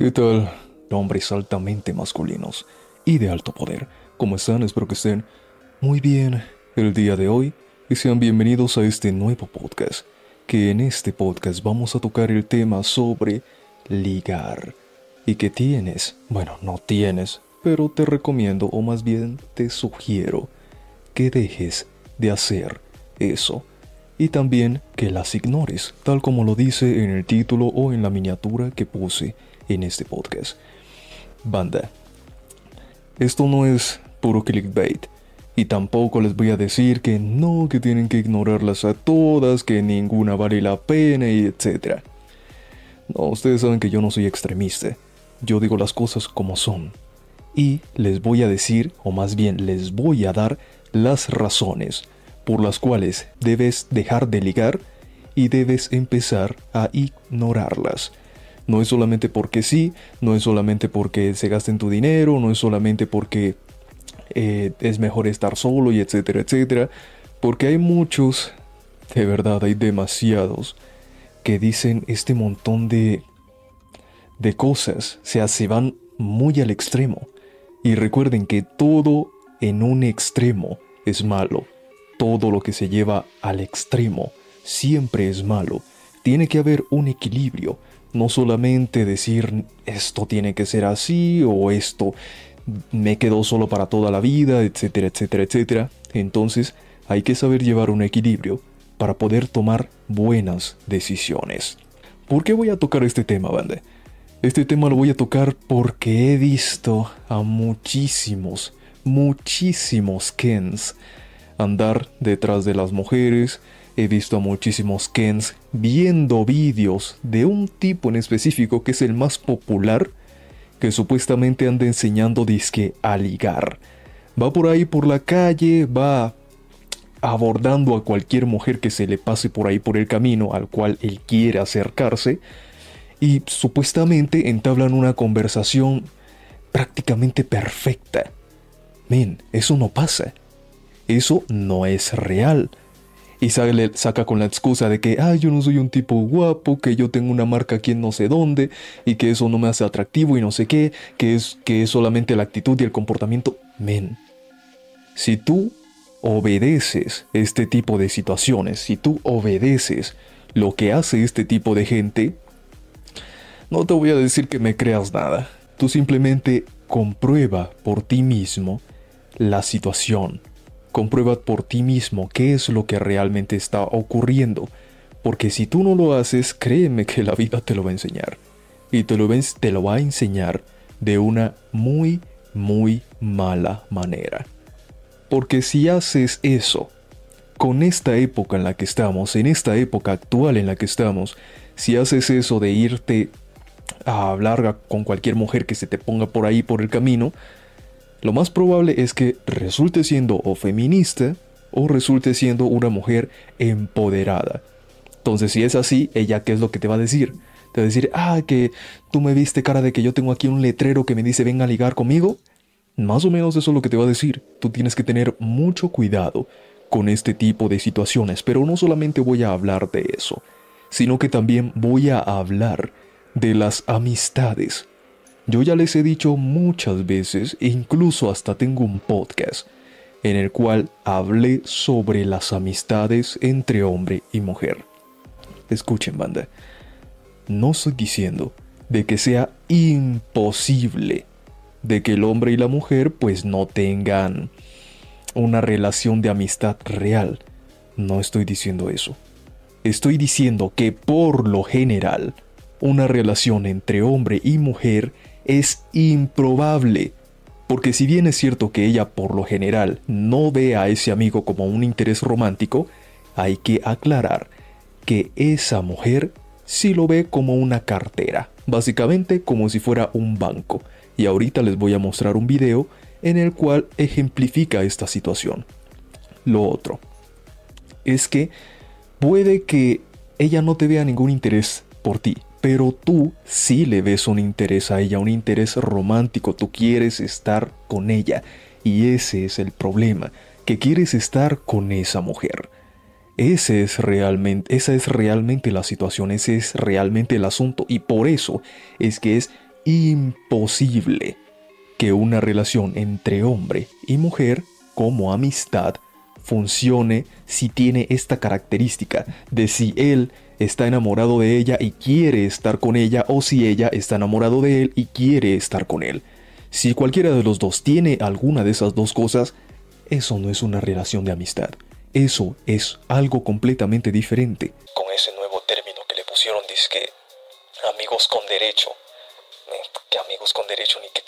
¿Qué tal, hombres altamente masculinos y de alto poder? ¿Cómo están? Espero que estén muy bien el día de hoy y sean bienvenidos a este nuevo podcast, que en este podcast vamos a tocar el tema sobre ligar. ¿Y que tienes? Bueno, no tienes, pero te recomiendo, o más bien te sugiero, que dejes de hacer eso y también que las ignores, tal como lo dice en el título o en la miniatura que puse en este podcast. Banda, esto no es puro clickbait. Y tampoco les voy a decir que no, que tienen que ignorarlas a todas, que ninguna vale la pena y etc. No, ustedes saben que yo no soy extremista. Yo digo las cosas como son. Y les voy a decir, o más bien les voy a dar, las razones por las cuales debes dejar de ligar y debes empezar a ignorarlas. No es solamente porque sí, no es solamente porque se gasten tu dinero, no es solamente porque eh, es mejor estar solo y etcétera, etcétera. Porque hay muchos, de verdad hay demasiados, que dicen este montón de, de cosas. O sea, se van muy al extremo. Y recuerden que todo en un extremo es malo. Todo lo que se lleva al extremo siempre es malo. Tiene que haber un equilibrio no solamente decir esto tiene que ser así o esto me quedó solo para toda la vida, etcétera, etcétera, etcétera. Entonces hay que saber llevar un equilibrio para poder tomar buenas decisiones. ¿Por qué voy a tocar este tema, banda? Este tema lo voy a tocar porque he visto a muchísimos, muchísimos Kens andar detrás de las mujeres, He visto a muchísimos Kens viendo vídeos de un tipo en específico que es el más popular, que supuestamente anda enseñando disque a ligar. Va por ahí por la calle, va abordando a cualquier mujer que se le pase por ahí por el camino al cual él quiere acercarse y supuestamente entablan una conversación prácticamente perfecta. Men, eso no pasa. Eso no es real y sale, saca con la excusa de que, ay, yo no soy un tipo guapo, que yo tengo una marca aquí en no sé dónde, y que eso no me hace atractivo y no sé qué, que es, que es solamente la actitud y el comportamiento. Men, si tú obedeces este tipo de situaciones, si tú obedeces lo que hace este tipo de gente, no te voy a decir que me creas nada. Tú simplemente comprueba por ti mismo la situación Comprueba por ti mismo qué es lo que realmente está ocurriendo, porque si tú no lo haces, créeme que la vida te lo va a enseñar. Y te lo, te lo va a enseñar de una muy, muy mala manera. Porque si haces eso, con esta época en la que estamos, en esta época actual en la que estamos, si haces eso de irte a hablar con cualquier mujer que se te ponga por ahí por el camino, lo más probable es que resulte siendo o feminista o resulte siendo una mujer empoderada. Entonces, si es así, ella qué es lo que te va a decir? Te va a decir, ah, que tú me viste cara de que yo tengo aquí un letrero que me dice venga a ligar conmigo. Más o menos eso es lo que te va a decir. Tú tienes que tener mucho cuidado con este tipo de situaciones, pero no solamente voy a hablar de eso, sino que también voy a hablar de las amistades yo ya les he dicho muchas veces, e incluso hasta tengo un podcast, en el cual hablé sobre las amistades entre hombre y mujer. Escuchen, banda, no estoy diciendo de que sea imposible de que el hombre y la mujer pues no tengan una relación de amistad real. No estoy diciendo eso. Estoy diciendo que por lo general, una relación entre hombre y mujer es improbable. Porque si bien es cierto que ella por lo general no ve a ese amigo como un interés romántico, hay que aclarar que esa mujer sí lo ve como una cartera, básicamente como si fuera un banco. Y ahorita les voy a mostrar un video en el cual ejemplifica esta situación. Lo otro es que puede que ella no te vea ningún interés por ti, pero tú sí le ves un interés a ella, un interés romántico, tú quieres estar con ella. Y ese es el problema, que quieres estar con esa mujer. Ese es realmente, esa es realmente la situación, ese es realmente el asunto y por eso es que es imposible que una relación entre hombre y mujer como amistad funcione si tiene esta característica de si él está enamorado de ella y quiere estar con ella o si ella está enamorado de él y quiere estar con él. Si cualquiera de los dos tiene alguna de esas dos cosas, eso no es una relación de amistad. Eso es algo completamente diferente. Con ese nuevo término que le pusieron, dice que amigos con derecho. Que amigos con derecho ni que...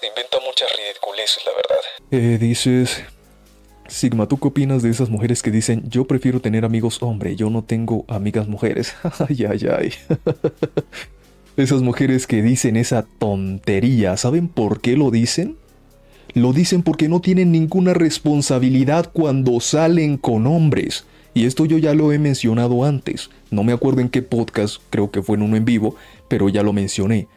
Se inventa muchas ridiculeces, la verdad. Eh, dices, Sigma, ¿tú qué opinas de esas mujeres que dicen yo prefiero tener amigos hombre, yo no tengo amigas mujeres? ay, ay, ay. esas mujeres que dicen esa tontería, ¿saben por qué lo dicen? Lo dicen porque no tienen ninguna responsabilidad cuando salen con hombres. Y esto yo ya lo he mencionado antes. No me acuerdo en qué podcast, creo que fue en uno en vivo, pero ya lo mencioné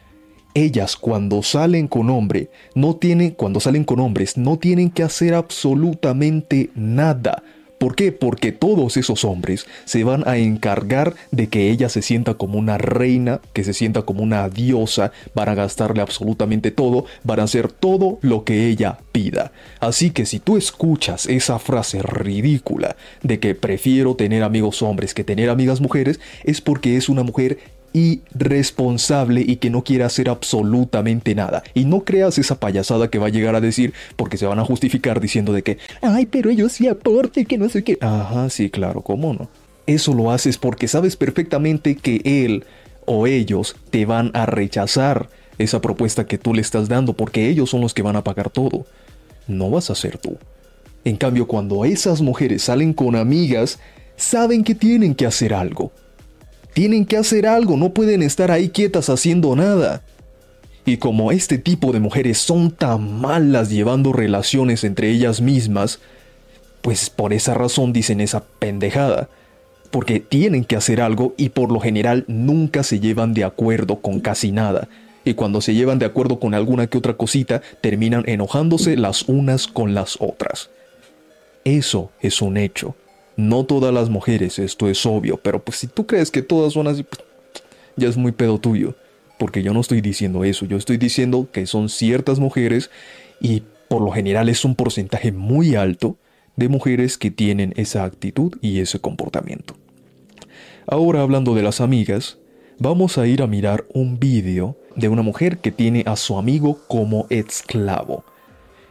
ellas cuando salen con hombre, no tienen, cuando salen con hombres, no tienen que hacer absolutamente nada. ¿Por qué? Porque todos esos hombres se van a encargar de que ella se sienta como una reina, que se sienta como una diosa, van a gastarle absolutamente todo, van a hacer todo lo que ella pida. Así que si tú escuchas esa frase ridícula de que prefiero tener amigos hombres que tener amigas mujeres, es porque es una mujer irresponsable y que no quiere hacer absolutamente nada. Y no creas esa payasada que va a llegar a decir porque se van a justificar diciendo de que, ay, pero ellos sí aporten, que no sé qué. Ajá, sí, claro, ¿cómo no? Eso lo haces porque sabes perfectamente que él o ellos te van a rechazar esa propuesta que tú le estás dando porque ellos son los que van a pagar todo. No vas a ser tú. En cambio, cuando esas mujeres salen con amigas, saben que tienen que hacer algo tienen que hacer algo, no pueden estar ahí quietas haciendo nada. Y como este tipo de mujeres son tan malas llevando relaciones entre ellas mismas, pues por esa razón dicen esa pendejada. Porque tienen que hacer algo y por lo general nunca se llevan de acuerdo con casi nada. Y cuando se llevan de acuerdo con alguna que otra cosita, terminan enojándose las unas con las otras. Eso es un hecho. No todas las mujeres, esto es obvio, pero pues si tú crees que todas son así, pues, ya es muy pedo tuyo. Porque yo no estoy diciendo eso, yo estoy diciendo que son ciertas mujeres y por lo general es un porcentaje muy alto de mujeres que tienen esa actitud y ese comportamiento. Ahora hablando de las amigas, vamos a ir a mirar un vídeo de una mujer que tiene a su amigo como esclavo.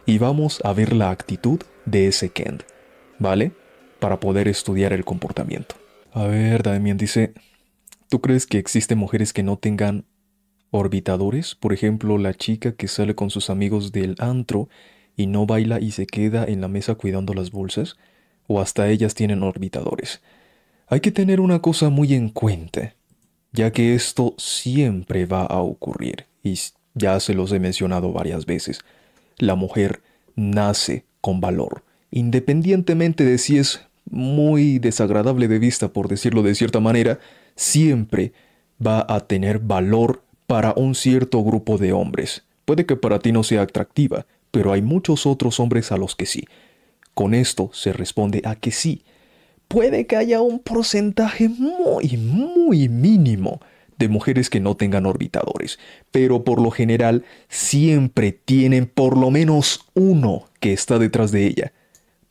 Y vamos a ver la actitud de ese Kent, ¿vale? Para poder estudiar el comportamiento. A ver, Damien dice, ¿tú crees que existen mujeres que no tengan orbitadores? Por ejemplo, la chica que sale con sus amigos del antro y no baila y se queda en la mesa cuidando las bolsas, o hasta ellas tienen orbitadores. Hay que tener una cosa muy en cuenta, ya que esto siempre va a ocurrir, y ya se los he mencionado varias veces. La mujer nace con valor, independientemente de si es muy desagradable de vista, por decirlo de cierta manera, siempre va a tener valor para un cierto grupo de hombres. Puede que para ti no sea atractiva, pero hay muchos otros hombres a los que sí. Con esto se responde a que sí. Puede que haya un porcentaje muy, muy mínimo de mujeres que no tengan orbitadores, pero por lo general siempre tienen por lo menos uno que está detrás de ella.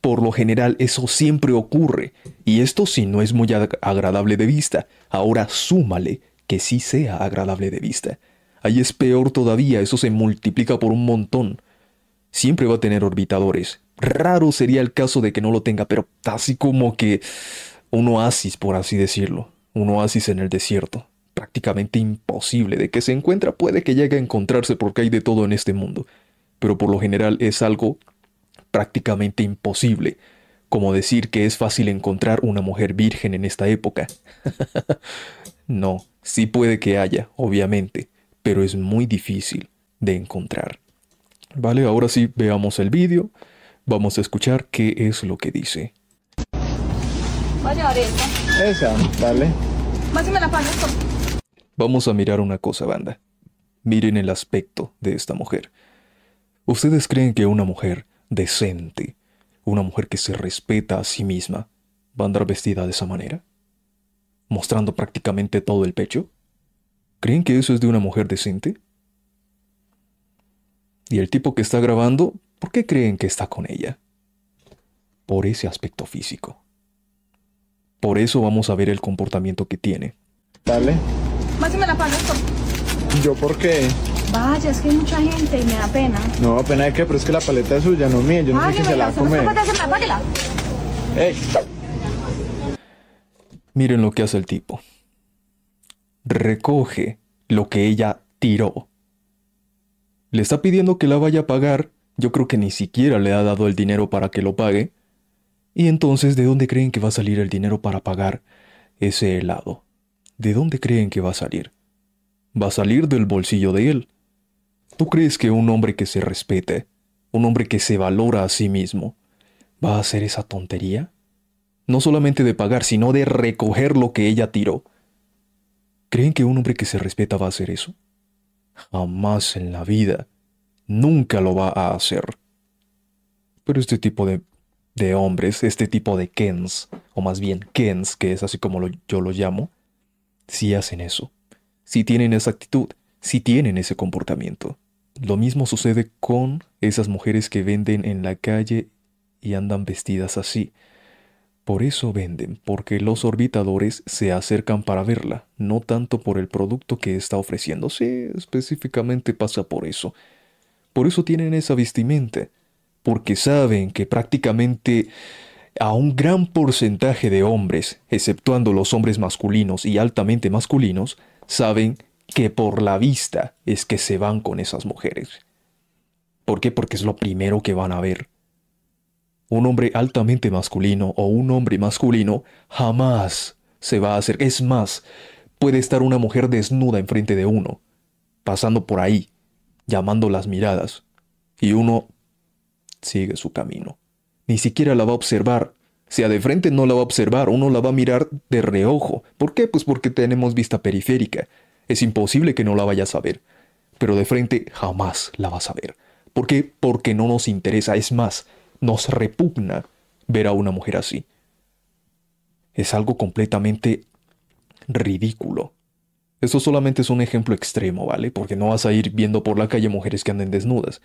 Por lo general eso siempre ocurre, y esto sí no es muy agradable de vista. Ahora súmale que sí sea agradable de vista. Ahí es peor todavía, eso se multiplica por un montón. Siempre va a tener orbitadores. Raro sería el caso de que no lo tenga, pero así como que un oasis, por así decirlo. Un oasis en el desierto. Prácticamente imposible. De que se encuentra puede que llegue a encontrarse porque hay de todo en este mundo. Pero por lo general es algo prácticamente imposible, como decir que es fácil encontrar una mujer virgen en esta época. no, sí puede que haya, obviamente, pero es muy difícil de encontrar. Vale, ahora sí veamos el vídeo. Vamos a escuchar qué es lo que dice. Esa, dale. Vamos a mirar una cosa, banda. Miren el aspecto de esta mujer. ¿Ustedes creen que una mujer decente, una mujer que se respeta a sí misma, va a andar vestida de esa manera? ¿Mostrando prácticamente todo el pecho? ¿Creen que eso es de una mujer decente? Y el tipo que está grabando, ¿por qué creen que está con ella? Por ese aspecto físico. Por eso vamos a ver el comportamiento que tiene. Dale. La por... ¿Yo por qué? Vaya, es que hay mucha gente y me da pena. No, pena de qué, pero es que la paleta es suya, no mía. Yo no sé quién se la va a comer. Páguela, páguela. Ey, Miren lo que hace el tipo. Recoge lo que ella tiró. Le está pidiendo que la vaya a pagar. Yo creo que ni siquiera le ha dado el dinero para que lo pague. Y entonces, ¿de dónde creen que va a salir el dinero para pagar ese helado? ¿De dónde creen que va a salir? Va a salir del bolsillo de él. ¿Tú crees que un hombre que se respete, un hombre que se valora a sí mismo, va a hacer esa tontería? No solamente de pagar, sino de recoger lo que ella tiró. ¿Creen que un hombre que se respeta va a hacer eso? Jamás en la vida. Nunca lo va a hacer. Pero este tipo de, de hombres, este tipo de Kens, o más bien Kens, que es así como yo lo llamo, sí hacen eso. Sí tienen esa actitud, sí tienen ese comportamiento. Lo mismo sucede con esas mujeres que venden en la calle y andan vestidas así. Por eso venden, porque los orbitadores se acercan para verla, no tanto por el producto que está ofreciendo. Sí, específicamente pasa por eso. Por eso tienen esa vestimenta, porque saben que prácticamente a un gran porcentaje de hombres, exceptuando los hombres masculinos y altamente masculinos, saben que por la vista es que se van con esas mujeres. ¿Por qué? Porque es lo primero que van a ver. Un hombre altamente masculino o un hombre masculino jamás se va a hacer. Es más, puede estar una mujer desnuda enfrente de uno, pasando por ahí, llamando las miradas, y uno sigue su camino. Ni siquiera la va a observar. Si a de frente no la va a observar, uno la va a mirar de reojo. ¿Por qué? Pues porque tenemos vista periférica. Es imposible que no la vayas a ver. Pero de frente jamás la vas a ver. ¿Por qué? Porque no nos interesa. Es más, nos repugna ver a una mujer así. Es algo completamente ridículo. Esto solamente es un ejemplo extremo, ¿vale? Porque no vas a ir viendo por la calle mujeres que anden desnudas.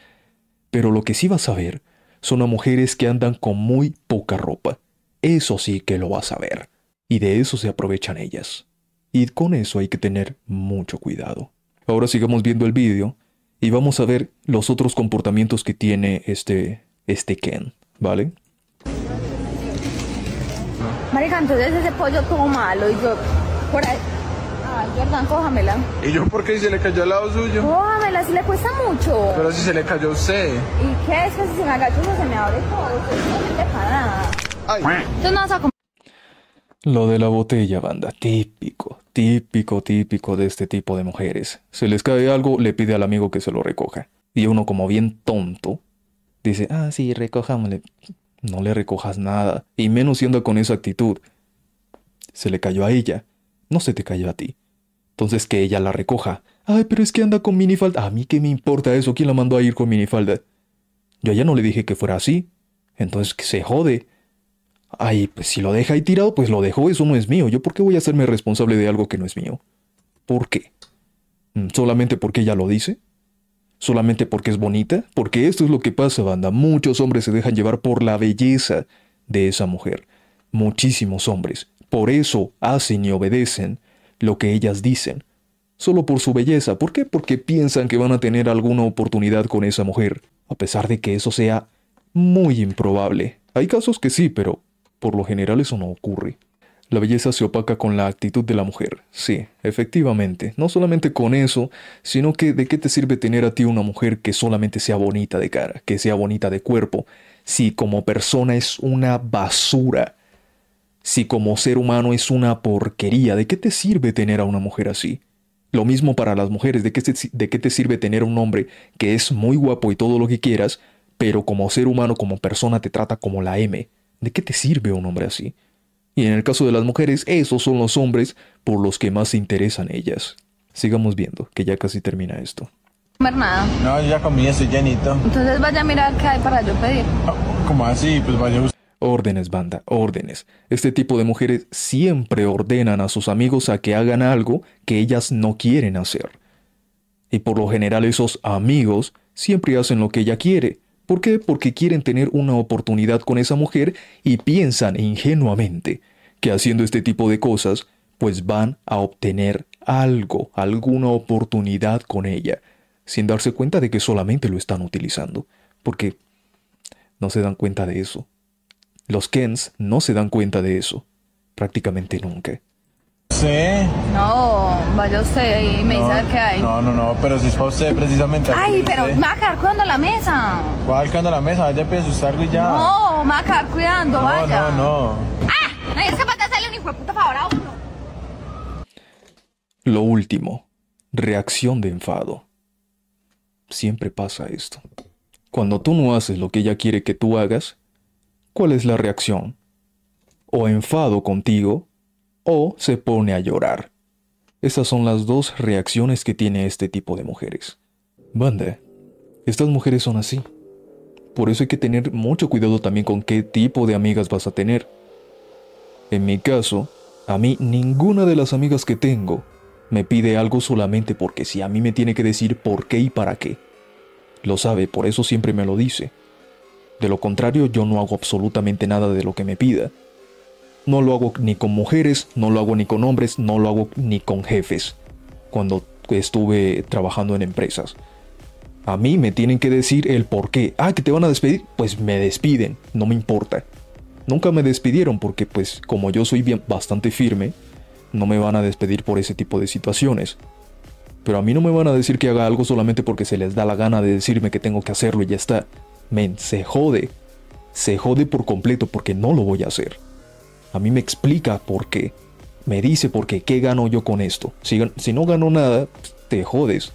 Pero lo que sí vas a ver son a mujeres que andan con muy poca ropa. Eso sí que lo vas a ver. Y de eso se aprovechan ellas. Y con eso hay que tener mucho cuidado. Ahora sigamos viendo el vídeo y vamos a ver los otros comportamientos que tiene este, este Ken, ¿vale? Marica, entonces ese pollo todo malo y yo por ahí. Ay, Jordan, cójamela. ¿y yo por qué se le cayó al lado suyo? Cójamela, si le cuesta mucho. Pero si se le cayó a usted. ¿Y qué es que si se me agacho eso se me abre todo? Usted no me nada. Ay, Entonces no vas a comer. Lo de la botella, banda, típico, típico, típico de este tipo de mujeres. Se les cae algo, le pide al amigo que se lo recoja. Y uno como bien tonto, dice, ah, sí, recojámosle. No le recojas nada, y menos siendo con esa actitud. Se le cayó a ella, no se te cayó a ti. Entonces que ella la recoja. Ay, pero es que anda con minifalda. A mí qué me importa eso, ¿quién la mandó a ir con minifalda? Yo ya no le dije que fuera así. Entonces que se jode. Ay, pues si lo deja ahí tirado, pues lo dejó, eso no es mío. ¿Yo por qué voy a hacerme responsable de algo que no es mío? ¿Por qué? Mm, ¿Solamente porque ella lo dice? ¿Solamente porque es bonita? Porque esto es lo que pasa, banda. Muchos hombres se dejan llevar por la belleza de esa mujer. Muchísimos hombres. Por eso hacen y obedecen lo que ellas dicen. Solo por su belleza. ¿Por qué? Porque piensan que van a tener alguna oportunidad con esa mujer. A pesar de que eso sea muy improbable. Hay casos que sí, pero por lo general eso no ocurre. La belleza se opaca con la actitud de la mujer. Sí, efectivamente. No solamente con eso, sino que de qué te sirve tener a ti una mujer que solamente sea bonita de cara, que sea bonita de cuerpo, si como persona es una basura, si como ser humano es una porquería, ¿de qué te sirve tener a una mujer así? Lo mismo para las mujeres, ¿de qué, te, sirve tener a un hombre que es muy guapo y todo lo que quieras, pero como ser humano, como persona te trata como la M? ¿De qué te sirve un hombre así? Y en el caso de las mujeres, esos son los hombres por los que más se interesan ellas. Sigamos viendo, que ya casi termina esto. comer nada. no, yo ya comí, estoy llenito. Entonces vaya a mirar qué hay para yo pedir. ¿Cómo así? Pues vaya usted. Órdenes, banda, órdenes. Este tipo de mujeres siempre ordenan a sus amigos a que hagan algo que ellas no quieren hacer. Y por lo general esos amigos siempre hacen lo que ella quiere. ¿Por qué? Porque quieren tener una oportunidad con esa mujer y piensan ingenuamente que haciendo este tipo de cosas, pues van a obtener algo, alguna oportunidad con ella, sin darse cuenta de que solamente lo están utilizando. Porque no se dan cuenta de eso. Los Kens no se dan cuenta de eso, prácticamente nunca. Sí. No, vaya usted y me dice a ver qué hay. No, no, no, pero si es para usted precisamente. Ay, pero me va a quedar cuidando la mesa. Va alcando la mesa, vaya a asustarlo y ya. No, me va a quedar cuidando, no, vaya. no, no. ¡Ah! Nadie es capaz de hacerle un hijo de puta favor a uno. Lo último, reacción de enfado. Siempre pasa esto. Cuando tú no haces lo que ella quiere que tú hagas, ¿cuál es la reacción? O enfado contigo, o se pone a llorar. Esas son las dos reacciones que tiene este tipo de mujeres. Banda, estas mujeres son así. Por eso hay que tener mucho cuidado también con qué tipo de amigas vas a tener. En mi caso, a mí ninguna de las amigas que tengo me pide algo solamente porque si a mí me tiene que decir por qué y para qué. Lo sabe, por eso siempre me lo dice. De lo contrario, yo no hago absolutamente nada de lo que me pida. No lo hago ni con mujeres, no lo hago ni con hombres, no lo hago ni con jefes. Cuando estuve trabajando en empresas. A mí me tienen que decir el por qué. Ah, que te van a despedir. Pues me despiden, no me importa. Nunca me despidieron porque pues como yo soy bien, bastante firme, no me van a despedir por ese tipo de situaciones. Pero a mí no me van a decir que haga algo solamente porque se les da la gana de decirme que tengo que hacerlo y ya está. Men, se jode. Se jode por completo porque no lo voy a hacer. A mí me explica por qué. Me dice por qué, qué gano yo con esto. Si, si no gano nada, te jodes.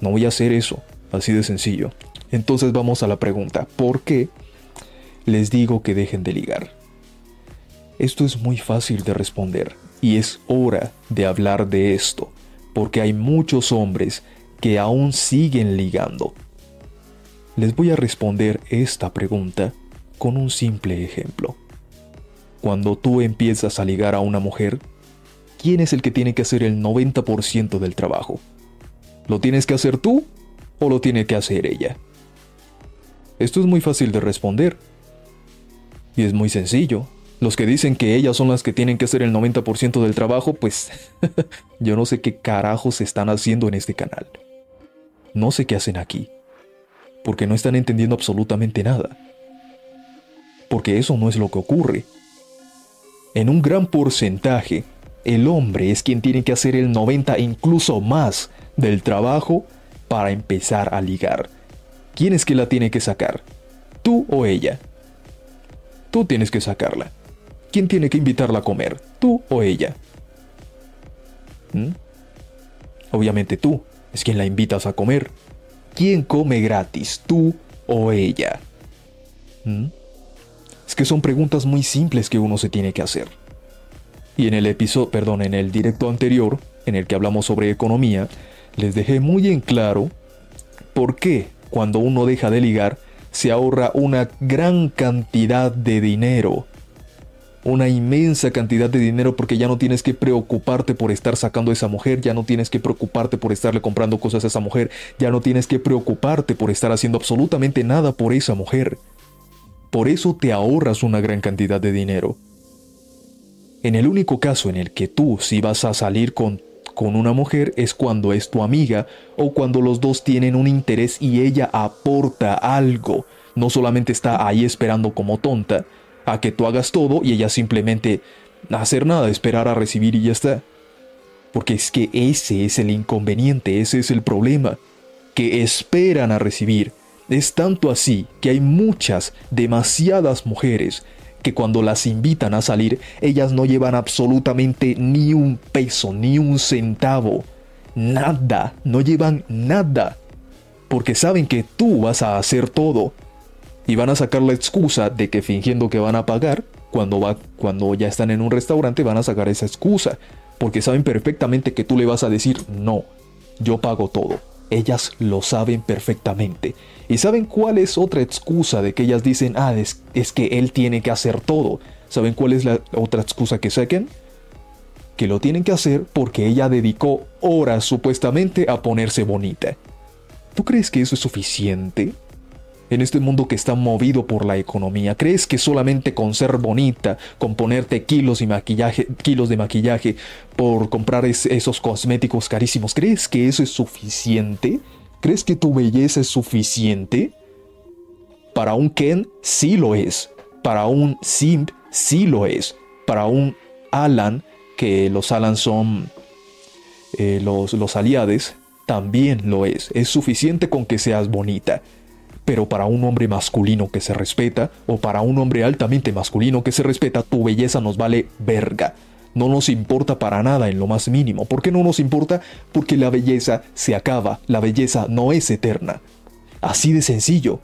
No voy a hacer eso. Así de sencillo. Entonces vamos a la pregunta. ¿Por qué les digo que dejen de ligar? Esto es muy fácil de responder y es hora de hablar de esto, porque hay muchos hombres que aún siguen ligando. Les voy a responder esta pregunta con un simple ejemplo. Cuando tú empiezas a ligar a una mujer, ¿quién es el que tiene que hacer el 90% del trabajo? ¿Lo tienes que hacer tú o lo tiene que hacer ella? Esto es muy fácil de responder. Y es muy sencillo. Los que dicen que ellas son las que tienen que hacer el 90% del trabajo, pues yo no sé qué carajos están haciendo en este canal. No sé qué hacen aquí. Porque no están entendiendo absolutamente nada. Porque eso no es lo que ocurre. En un gran porcentaje, el hombre es quien tiene que hacer el 90 e incluso más del trabajo para empezar a ligar. ¿Quién es que la tiene que sacar? ¿Tú o ella? Tú tienes que sacarla. ¿Quién tiene que invitarla a comer? ¿Tú o ella? ¿Mm? Obviamente tú, es quien la invitas a comer. ¿Quién come gratis? ¿Tú o ella? ¿Mm? Es que son preguntas muy simples que uno se tiene que hacer. Y en el episodio, perdón, en el directo anterior, en el que hablamos sobre economía, les dejé muy en claro por qué cuando uno deja de ligar se ahorra una gran cantidad de dinero. Una inmensa cantidad de dinero porque ya no tienes que preocuparte por estar sacando a esa mujer, ya no tienes que preocuparte por estarle comprando cosas a esa mujer, ya no tienes que preocuparte por estar haciendo absolutamente nada por esa mujer. Por eso te ahorras una gran cantidad de dinero. En el único caso en el que tú si vas a salir con, con una mujer es cuando es tu amiga o cuando los dos tienen un interés y ella aporta algo. No solamente está ahí esperando como tonta a que tú hagas todo y ella simplemente hacer nada, esperar a recibir y ya está. Porque es que ese es el inconveniente, ese es el problema, que esperan a recibir. Es tanto así que hay muchas, demasiadas mujeres que cuando las invitan a salir, ellas no llevan absolutamente ni un peso, ni un centavo. Nada, no llevan nada. Porque saben que tú vas a hacer todo. Y van a sacar la excusa de que fingiendo que van a pagar, cuando, va, cuando ya están en un restaurante van a sacar esa excusa. Porque saben perfectamente que tú le vas a decir, no, yo pago todo. Ellas lo saben perfectamente. ¿Y saben cuál es otra excusa de que ellas dicen, ah, es, es que él tiene que hacer todo? ¿Saben cuál es la otra excusa que saquen? Que lo tienen que hacer porque ella dedicó horas supuestamente a ponerse bonita. ¿Tú crees que eso es suficiente? En este mundo que está movido por la economía, ¿crees que solamente con ser bonita, con ponerte kilos, y maquillaje, kilos de maquillaje, por comprar esos cosméticos carísimos, ¿crees que eso es suficiente? ¿Crees que tu belleza es suficiente? Para un Ken sí lo es. Para un Simp sí lo es. Para un Alan, que los Alan son eh, los, los aliados, también lo es. Es suficiente con que seas bonita. Pero para un hombre masculino que se respeta, o para un hombre altamente masculino que se respeta, tu belleza nos vale verga. No nos importa para nada en lo más mínimo. ¿Por qué no nos importa? Porque la belleza se acaba, la belleza no es eterna. Así de sencillo.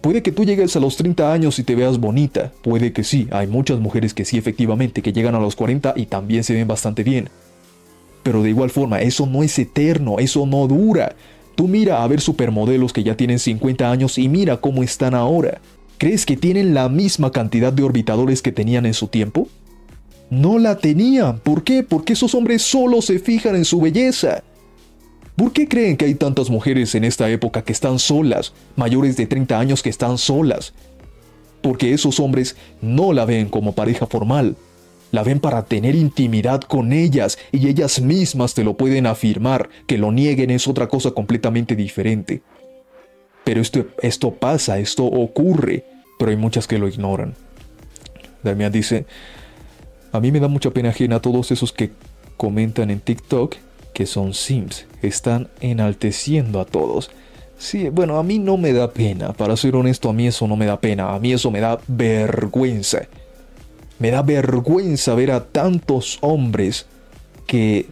Puede que tú llegues a los 30 años y te veas bonita, puede que sí, hay muchas mujeres que sí efectivamente, que llegan a los 40 y también se ven bastante bien. Pero de igual forma, eso no es eterno, eso no dura. Tú mira a ver supermodelos que ya tienen 50 años y mira cómo están ahora. ¿Crees que tienen la misma cantidad de orbitadores que tenían en su tiempo? No la tenían. ¿Por qué? Porque esos hombres solo se fijan en su belleza. ¿Por qué creen que hay tantas mujeres en esta época que están solas, mayores de 30 años que están solas? Porque esos hombres no la ven como pareja formal, la ven para tener intimidad con ellas y ellas mismas te lo pueden afirmar, que lo nieguen es otra cosa completamente diferente. Pero esto, esto pasa, esto ocurre, pero hay muchas que lo ignoran. Damián dice, a mí me da mucha pena ajena a todos esos que comentan en TikTok que son Sims. Están enalteciendo a todos. Sí, bueno, a mí no me da pena. Para ser honesto, a mí eso no me da pena. A mí eso me da vergüenza. Me da vergüenza ver a tantos hombres que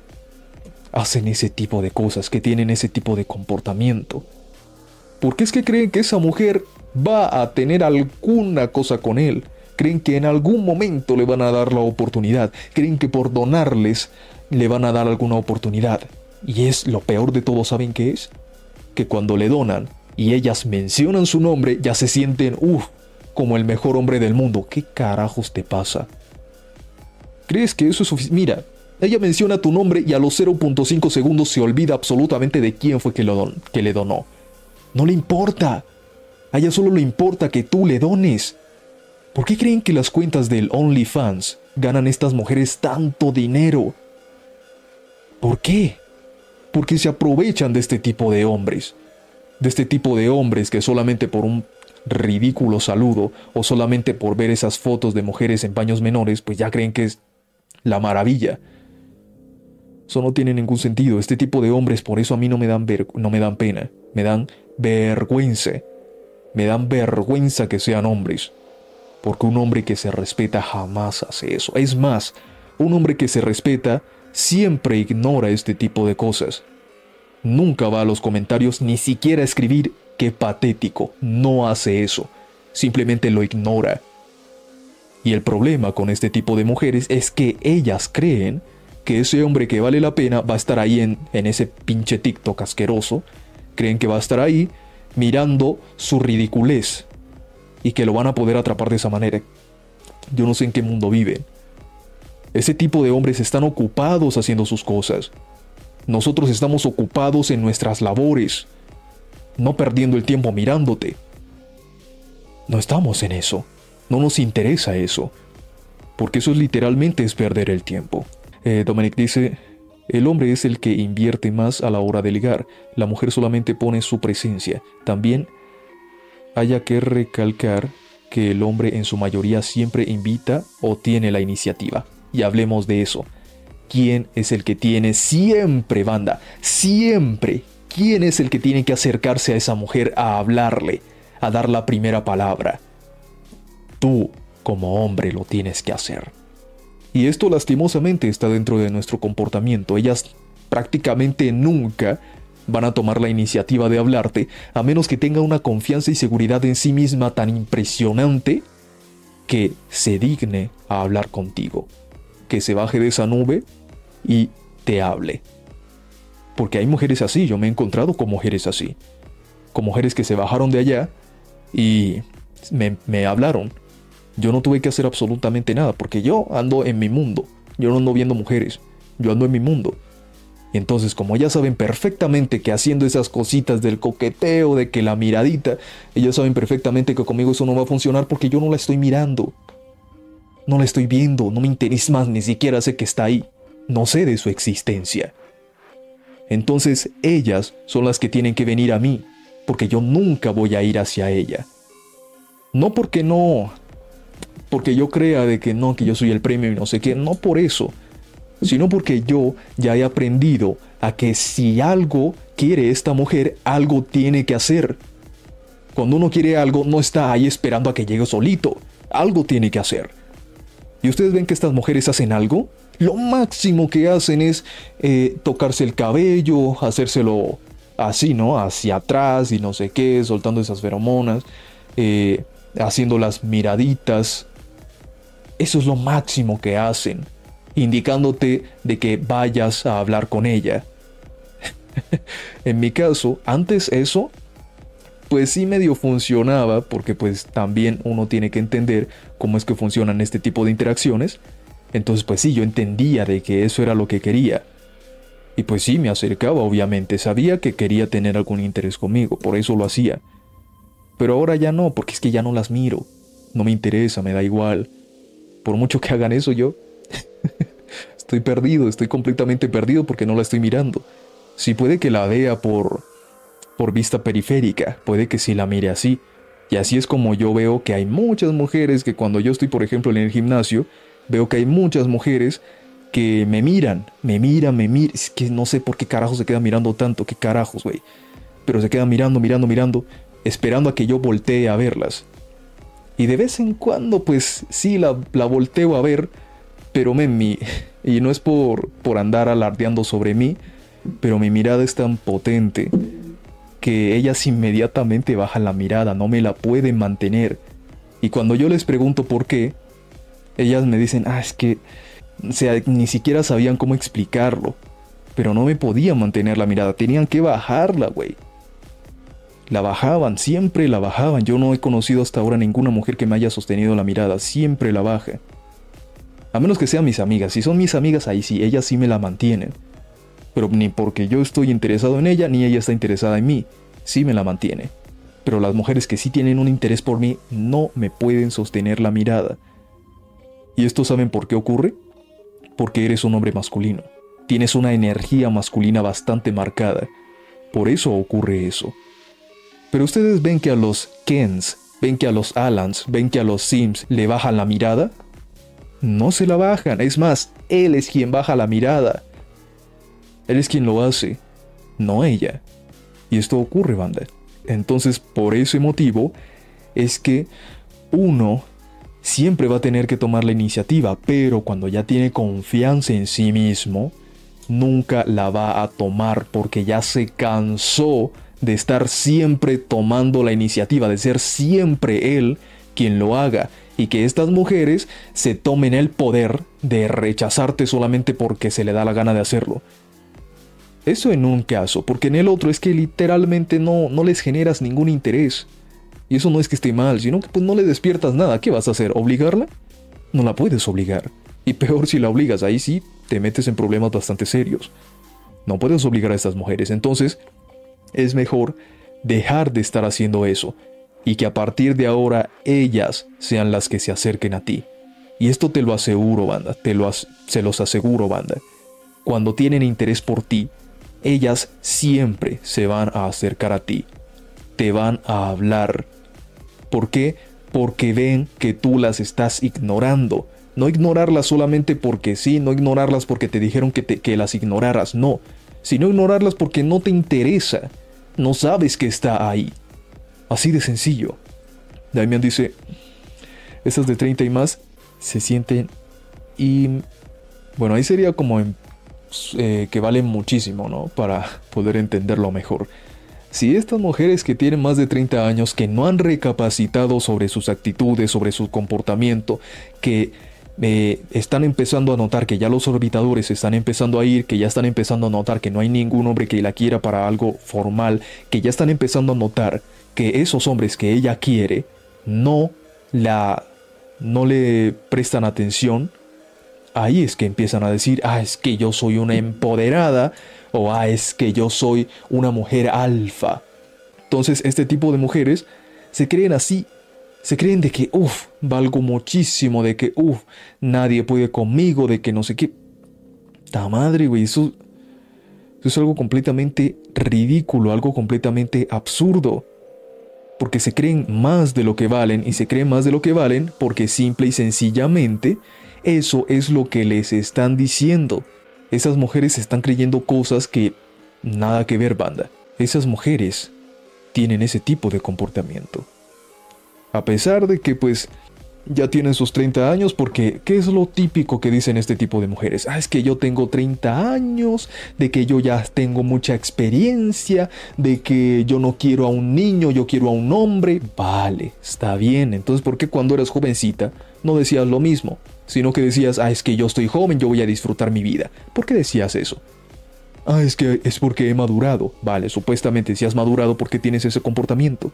hacen ese tipo de cosas, que tienen ese tipo de comportamiento. ¿Por qué es que creen que esa mujer va a tener alguna cosa con él? creen que en algún momento le van a dar la oportunidad, creen que por donarles le van a dar alguna oportunidad. Y es lo peor de todo, ¿saben qué es? Que cuando le donan y ellas mencionan su nombre, ya se sienten, uff, como el mejor hombre del mundo. ¿Qué carajos te pasa? ¿Crees que eso es suficiente? Mira, ella menciona tu nombre y a los 0.5 segundos se olvida absolutamente de quién fue que, lo que le donó. No le importa. A ella solo le importa que tú le dones. ¿Por qué creen que las cuentas del OnlyFans ganan estas mujeres tanto dinero? ¿Por qué? Porque se aprovechan de este tipo de hombres. De este tipo de hombres que solamente por un ridículo saludo o solamente por ver esas fotos de mujeres en paños menores, pues ya creen que es la maravilla. Eso no tiene ningún sentido. Este tipo de hombres, por eso a mí no me dan, no me dan pena, me dan vergüenza. Me dan vergüenza que sean hombres porque un hombre que se respeta jamás hace eso. Es más, un hombre que se respeta siempre ignora este tipo de cosas. Nunca va a los comentarios ni siquiera a escribir qué patético, no hace eso, simplemente lo ignora. Y el problema con este tipo de mujeres es que ellas creen que ese hombre que vale la pena va a estar ahí en, ese pinche TikTok asqueroso, creen que va a estar ahí mirando su ridiculez, y que lo van a poder atrapar de esa manera. Yo no sé en qué mundo viven. Ese tipo de hombres están ocupados haciendo sus cosas. Nosotros estamos ocupados en nuestras labores, no perdiendo el tiempo mirándote. No estamos en eso. No nos interesa eso. Porque eso es literalmente es perder el tiempo. Eh, Dominic dice, el hombre es el que invierte más a la hora de ligar. La mujer solamente pone su presencia. También haya que recalcar que el hombre en su mayoría siempre invita o tiene la iniciativa. Y hablemos de eso. ¿Quién es el que tiene siempre, banda? Siempre. ¿Quién es el que tiene que acercarse a esa mujer a hablarle, a dar la primera palabra? Tú, como hombre, lo tienes que hacer. Y esto lastimosamente está dentro de nuestro comportamiento. Ellas prácticamente nunca van a tomar la iniciativa de hablarte a menos que tenga una confianza y seguridad en sí misma tan impresionante que se digne a hablar contigo, que se baje de esa nube y te hable. Porque hay mujeres así, yo me he encontrado con mujeres así. Con mujeres que se bajaron de allá y me, hablaron. Yo no tuve que hacer absolutamente nada porque yo ando en mi mundo. Yo no ando viendo mujeres. Yo ando en mi mundo. Y entonces, como ya saben perfectamente que haciendo esas cositas del coqueteo, de que la miradita, ellos saben perfectamente que conmigo eso no va a funcionar porque yo no la estoy mirando. No la estoy viendo, no me interesa más, ni siquiera sé que está ahí. No sé de su existencia. Entonces, ellas son las que tienen que venir a mí, porque yo nunca voy a ir hacia ella. No porque no, porque yo crea de que no, que yo soy el premio y no sé qué, no por eso sino porque yo ya he aprendido a que si algo quiere esta mujer, algo tiene que hacer. Cuando uno quiere algo, no está ahí esperando a que llegue solito, algo tiene que hacer. ¿Y ustedes ven que estas mujeres hacen algo? Lo máximo que hacen es eh, tocarse el cabello, hacérselo así, ¿no? Hacia atrás y no sé qué, soltando esas feromonas, eh, haciendo las miraditas. Eso es lo máximo que hacen indicándote de que vayas a hablar con ella. en mi caso, antes eso, pues sí medio funcionaba, porque pues también uno tiene que entender cómo es que funcionan este tipo de interacciones. Entonces pues sí, yo entendía de que eso era lo que quería. Y pues sí, me acercaba, obviamente, sabía que quería tener algún interés conmigo, por eso lo hacía. Pero ahora ya no, porque es que ya no las miro. No me interesa, me da igual. Por mucho que hagan eso yo, estoy perdido, estoy completamente perdido porque no la estoy mirando. Si puede que la vea por por vista periférica, puede que sí la mire así. Y así es como yo veo que hay muchas mujeres que cuando yo estoy, por ejemplo, en el gimnasio, veo que hay muchas mujeres que me miran, me miran, me miran. Es que no sé por qué carajos se quedan mirando tanto, qué carajos, güey. Pero se quedan mirando, mirando, mirando, esperando a que yo voltee a verlas. Y de vez en cuando, pues sí, la, la volteo a ver, pero me, y no es por, por andar alardeando sobre mí, pero mi mirada es tan potente que ellas inmediatamente bajan la mirada, no me la pueden mantener. Y cuando yo les pregunto por qué, ellas me dicen, ah, es que, sea, ni siquiera sabían cómo explicarlo. Pero no me podían mantener la mirada, tenían que bajarla, güey. La bajaban, siempre la bajaban. Yo no he conocido hasta ahora ninguna mujer que me haya sostenido la mirada, siempre la baja. A menos que sean mis amigas. Si son mis amigas, ahí sí, ellas sí me la mantienen. Pero ni porque yo estoy interesado en ella, ni ella está interesada en mí. Sí me la mantiene. Pero las mujeres que sí tienen un interés por mí no me pueden sostener la mirada. ¿Y esto saben por qué ocurre? Porque eres un hombre masculino. Tienes una energía masculina bastante marcada. Por eso ocurre eso. Pero ustedes ven que a los Kens, ven que a los Alans, ven que a los Sims le bajan la mirada no se la bajan. Es más, él es quien baja la mirada. Él es quien lo hace, no ella. Y esto ocurre, banda. Entonces, por ese motivo, es que uno siempre va a tener que tomar la iniciativa, pero cuando ya tiene confianza en sí mismo, nunca la va a tomar porque ya se cansó de estar siempre tomando la iniciativa, de ser siempre él quien lo haga y que estas mujeres se tomen el poder de rechazarte solamente porque se le da la gana de hacerlo. Eso en un caso, porque en el otro es que literalmente no, no les generas ningún interés. Y eso no es que esté mal, sino que pues no le despiertas nada. ¿Qué vas a hacer? ¿Obligarla? No la puedes obligar. Y peor si la obligas, ahí sí te metes en problemas bastante serios. No puedes obligar a estas mujeres. Entonces, es mejor dejar de estar haciendo eso y que a partir de ahora ellas sean las que se acerquen a ti. Y esto te lo aseguro, banda, te lo se los aseguro, banda. Cuando tienen interés por ti, ellas siempre se van a acercar a ti. Te van a hablar. ¿Por qué? Porque ven que tú las estás ignorando. No ignorarlas solamente porque sí, no ignorarlas porque te dijeron que, que las ignoraras, no. Sino ignorarlas porque no te interesa. No sabes que está ahí. Así de sencillo. Damián dice, esas de 30 y más se sienten y... Bueno, ahí sería como eh, que valen muchísimo, ¿no? Para poder entenderlo mejor. Si estas mujeres que tienen más de 30 años, que no han recapacitado sobre sus actitudes, sobre su comportamiento, que eh, están empezando a notar que ya los orbitadores están empezando a ir, que ya están empezando a notar que no hay ningún hombre que la quiera para algo formal, que ya están empezando a notar que esos hombres que ella quiere no la no le prestan atención, ahí es que empiezan a decir, ah, es que yo soy una empoderada o ah, es que yo soy una mujer alfa. Entonces este tipo de mujeres se creen así, se creen de que, uff, valgo muchísimo, de que, uff, nadie puede conmigo, de que no sé qué. Ta madre, güey, eso, eso es algo completamente ridículo, algo completamente absurdo porque se creen más de lo que valen y se creen más de lo que valen porque simple y sencillamente eso es lo que les están diciendo. Esas mujeres están creyendo cosas que nada que ver, banda. Esas mujeres tienen ese tipo de comportamiento. A pesar de que pues ya tienen sus 30 años porque ¿qué es lo típico que dicen este tipo de mujeres? Ah, es que yo tengo 30 años, de que yo ya tengo mucha experiencia, de que yo no quiero a un niño, yo quiero a un hombre. Vale, está bien. Entonces, ¿por qué cuando eras jovencita no decías lo mismo? Sino que decías, ah, es que yo estoy joven, yo voy a disfrutar mi vida. ¿Por qué decías eso? Ah, es que es porque he madurado. Vale, supuestamente si has madurado, ¿por qué tienes ese comportamiento?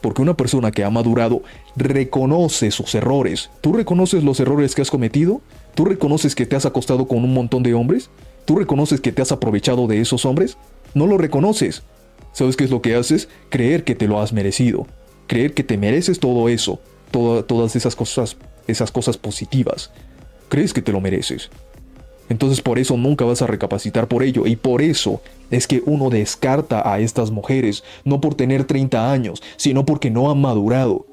Porque una persona que ha madurado reconoce sus errores. ¿Tú reconoces los errores que has cometido? ¿Tú reconoces que te has acostado con un montón de hombres? ¿Tú reconoces que te has aprovechado de esos hombres? No lo reconoces. ¿Sabes qué es lo que haces? Creer que te lo has merecido. Creer que te mereces todo eso. todas esas cosas, esas cosas positivas. Crees que te lo mereces. Entonces por eso nunca vas a recapacitar por ello y por eso es que uno descarta a estas mujeres, no por tener 30 años, sino porque no han madurado.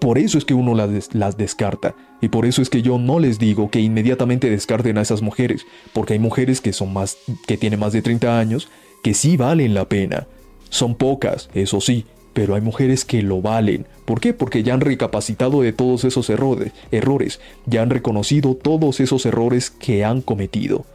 Por eso es que uno las, las, descarta. Y por eso es que yo no les digo que inmediatamente descarten a esas mujeres, porque hay mujeres que son más que tienen más de 30 años que sí valen la pena. Son pocas, eso sí, pero hay mujeres que lo valen. ¿Por qué? Porque ya han recapacitado de todos esos errores, ya han reconocido todos esos errores que han cometido.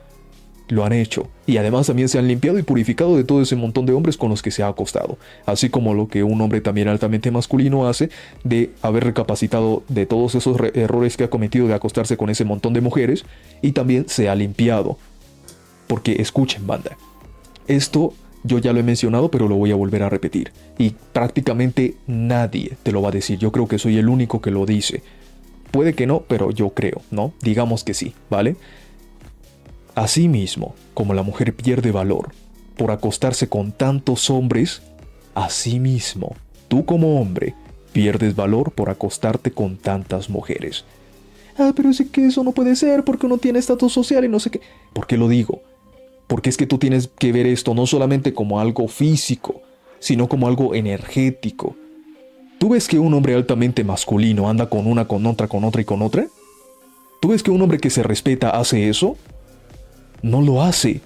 Lo han hecho, y además también se han limpiado y purificado de todo ese montón de hombres con los que se ha acostado, así como lo que un hombre también altamente masculino hace de haber recapacitado de todos esos errores que ha cometido de acostarse con ese montón de mujeres, y también se ha limpiado. Porque escuchen, banda, esto yo ya lo he mencionado, pero lo voy a volver a repetir. Y prácticamente nadie te lo va a decir. Yo creo que soy el único que lo dice. Puede que no, pero yo creo, ¿no? Digamos que sí, ¿vale? Asimismo, como la mujer pierde valor por acostarse con tantos hombres, asimismo, tú como hombre pierdes valor por acostarte con tantas mujeres. Ah, pero es que eso no puede ser porque uno tiene estatus social y no sé qué. ¿Por qué lo digo? Porque es que tú tienes que ver esto no solamente como algo físico, sino como algo energético. ¿Tú ves que un hombre altamente masculino anda con una, con otra, con otra y con otra? ¿Tú ves que un hombre que se respeta hace eso? No lo hace.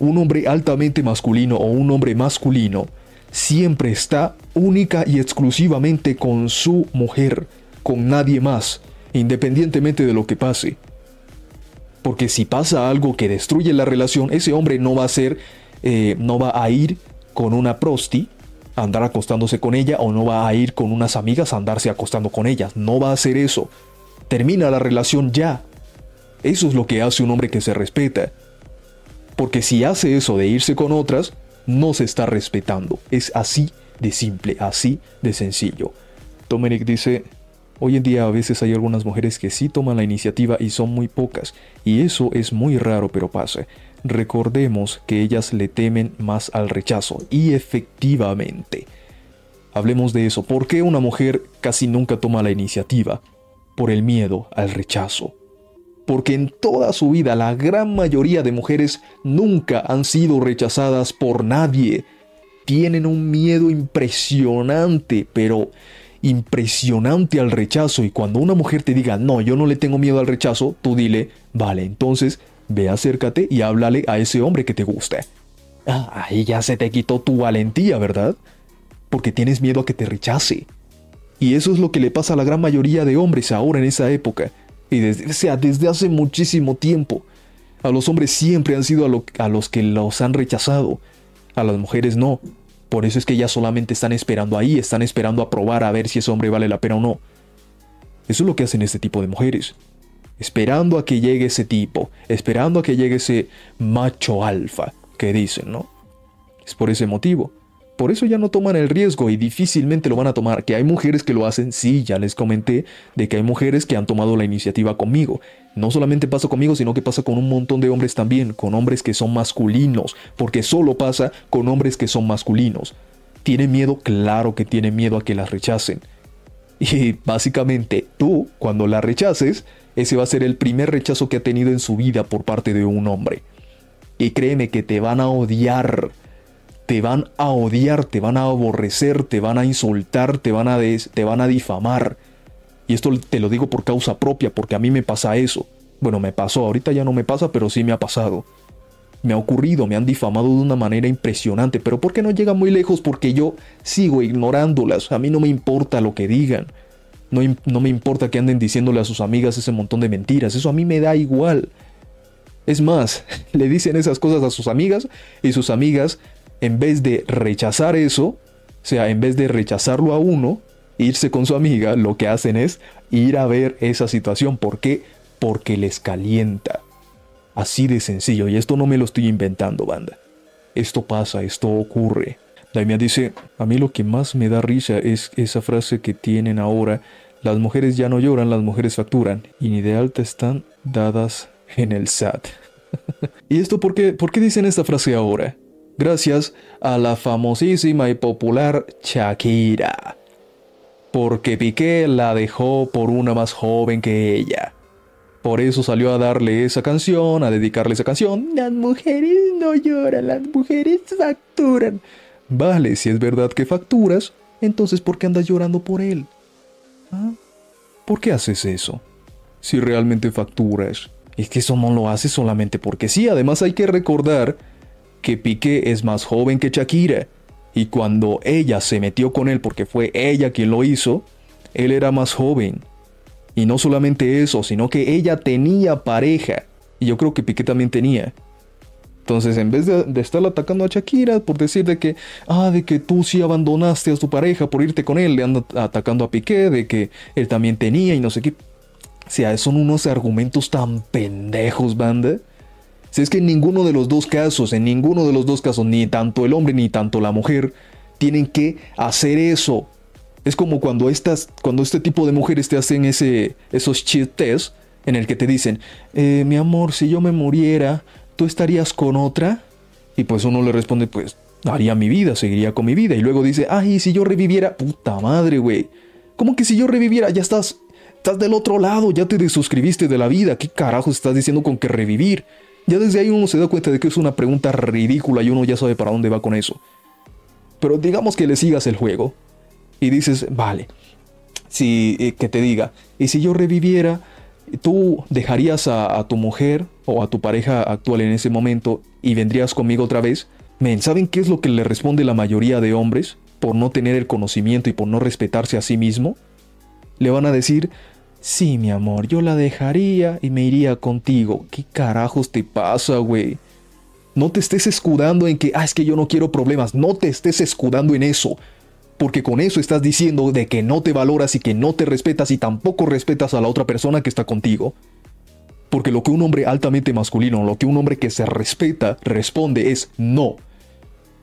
Un hombre altamente masculino o un hombre masculino siempre está única y exclusivamente con su mujer, con nadie más, independientemente de lo que pase. Porque si pasa algo que destruye la relación, ese hombre no va a ser, eh, no va a ir con una prosti a andar acostándose con ella o no va a ir con unas amigas a andarse acostando con ellas. No va a hacer eso. Termina la relación ya. Eso es lo que hace un hombre que se respeta. Porque si hace eso de irse con otras, no se está respetando. Es así de simple, así de sencillo. Dominic dice, Hoy en día a veces hay algunas mujeres que sí toman la iniciativa y son muy pocas, y eso es muy raro pero pasa. Recordemos que ellas le temen más al rechazo, y efectivamente. Hablemos de eso. ¿Por qué una mujer casi nunca toma la iniciativa? Por el miedo al rechazo. Porque en toda su vida la gran mayoría de mujeres nunca han sido rechazadas por nadie. Tienen un miedo impresionante, pero impresionante al rechazo y cuando una mujer te diga, no, yo no le tengo miedo al rechazo, tú dile, vale, entonces ve acércate y háblale a ese hombre que te gusta. Ah, ahí ya se te quitó tu valentía, ¿verdad? Porque tienes miedo a que te rechace. Y eso es lo que le pasa a la gran mayoría de hombres ahora en esa época. Y desde, sea, desde hace muchísimo tiempo. A los hombres siempre han sido a, a los que los han rechazado. A las mujeres no. Por eso es que ellas solamente están esperando ahí, están esperando a probar a ver si ese hombre vale la pena o no. Eso es lo que hacen este tipo de mujeres. esperando a que llegue ese tipo, esperando a que llegue ese macho alfa que dicen, ¿no? Es por ese motivo. Por eso ya no toman el riesgo y difícilmente lo van a tomar. Que hay mujeres que lo hacen, sí, ya les comenté de que hay mujeres que han tomado la iniciativa conmigo. No solamente pasa conmigo, sino que pasa con un montón de hombres también, con hombres que son masculinos, porque solo pasa con hombres que son masculinos. ¿Tiene miedo? Claro que tiene miedo a que las rechacen. Y básicamente tú, cuando la rechaces, ese va a ser el primer rechazo que ha tenido en su vida por parte de un hombre. Y créeme que te van a odiar te van a odiar, te van a aborrecer, te van a insultar, te van a, te van a difamar. Y esto te lo digo por causa propia, porque a mí me pasa eso. Bueno, me pasó, ahorita ya no me pasa, pero sí me ha pasado. Me ha ocurrido, me han difamado de una manera impresionante, pero ¿por qué no llega muy lejos? Porque yo sigo ignorándolas, a mí no me importa lo que digan. No, no me importa que anden diciéndole a sus amigas ese montón de mentiras, eso a mí me da igual. Es más, le dicen esas cosas a sus amigas y sus amigas en vez de rechazar eso, o sea, en vez de rechazarlo a uno, irse con su amiga, lo que hacen es ir a ver esa situación. ¿Por qué? Porque les calienta. Así de sencillo. Y esto no me lo estoy inventando, banda. Esto pasa, esto ocurre. Daimia dice, a mí lo que más me da risa es esa frase que tienen ahora. Las mujeres ya no lloran, las mujeres facturan. Y ni de alta están dadas en el SAT. ¿Y esto por qué, por qué dicen esta frase ahora? Gracias a la famosísima y popular Shakira. Porque Piqué la dejó por una más joven que ella. Por eso salió a darle esa canción, a dedicarle esa canción. Las mujeres no lloran, las mujeres facturan. Vale, si es verdad que facturas, entonces ¿por qué andas llorando por él? ¿Ah? ¿Por qué haces eso? Si realmente facturas. Es que eso no lo haces solamente porque sí, además hay que recordar que Piqué es más joven que Shakira. Y cuando ella se metió con él porque fue ella quien lo hizo, él era más joven. Y no solamente eso, sino que ella tenía pareja. Y yo creo que Piqué también tenía. Entonces, en vez de, estar atacando a Shakira por decir de que, ah, de que tú sí abandonaste a tu pareja por irte con él, le anda atacando a Piqué, de que él también tenía y no sé qué. O sea, son unos argumentos tan pendejos, banda. Si es que en ninguno de los dos casos, en ninguno de los dos casos, ni tanto el hombre ni tanto la mujer, tienen que hacer eso. Es como cuando, estas, cuando este tipo de mujeres te hacen ese, esos chistes en el que te dicen, eh, mi amor, si yo me muriera, ¿tú estarías con otra? Y pues uno le responde, pues haría mi vida, seguiría con mi vida. Y luego dice, ay, si yo reviviera, puta madre, güey. ¿Cómo que si yo reviviera? Ya estás, estás del otro lado, ya te desuscribiste de la vida. ¿Qué carajo estás diciendo con que revivir? Ya desde ahí uno se da cuenta de que es una pregunta ridícula y uno ya sabe para dónde va con eso. Pero digamos que le sigas el juego y dices, vale, si eh, que te diga, y si yo reviviera, tú dejarías a, tu mujer o a tu pareja actual en ese momento y vendrías conmigo otra vez. Men, ¿saben qué es lo que le responde la mayoría de hombres por no tener el conocimiento y por no respetarse a sí mismo? Le van a decir, Sí, mi amor, yo la dejaría y me iría contigo. ¿Qué carajos te pasa, güey? No te estés escudando en que, ah, es que yo no quiero problemas. No te estés escudando en eso. Porque con eso estás diciendo de que no te valoras y que no te respetas y tampoco respetas a la otra persona que está contigo. Porque lo que un hombre altamente masculino, lo que un hombre que se respeta responde es no.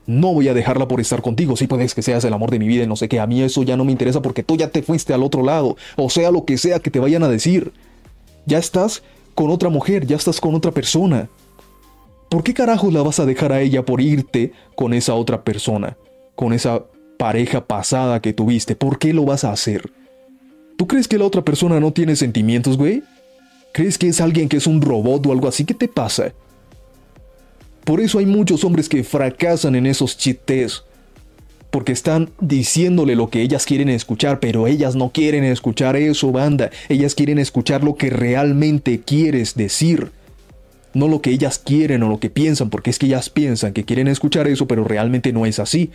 No voy a dejarla por estar contigo. Si puedes que seas el amor de mi vida y no sé qué. A mí eso ya no me interesa porque tú ya te fuiste al otro lado. O sea, lo que sea que te vayan a decir. Ya estás con otra mujer, ya estás con otra persona. ¿Por qué carajos la vas a dejar a ella por irte con esa otra persona? Con esa pareja pasada que tuviste. ¿Por qué lo vas a hacer? ¿Tú crees que la otra persona no tiene sentimientos, güey? ¿Crees que es alguien que es un robot o algo así? ¿Qué te pasa? Por eso hay muchos hombres que fracasan en esos chistes. Porque están diciéndole lo que ellas quieren escuchar, pero ellas no quieren escuchar eso, banda. Ellas quieren escuchar lo que realmente quieres decir. No lo que ellas quieren o lo que piensan, porque es que ellas piensan que quieren escuchar eso, pero realmente no es así.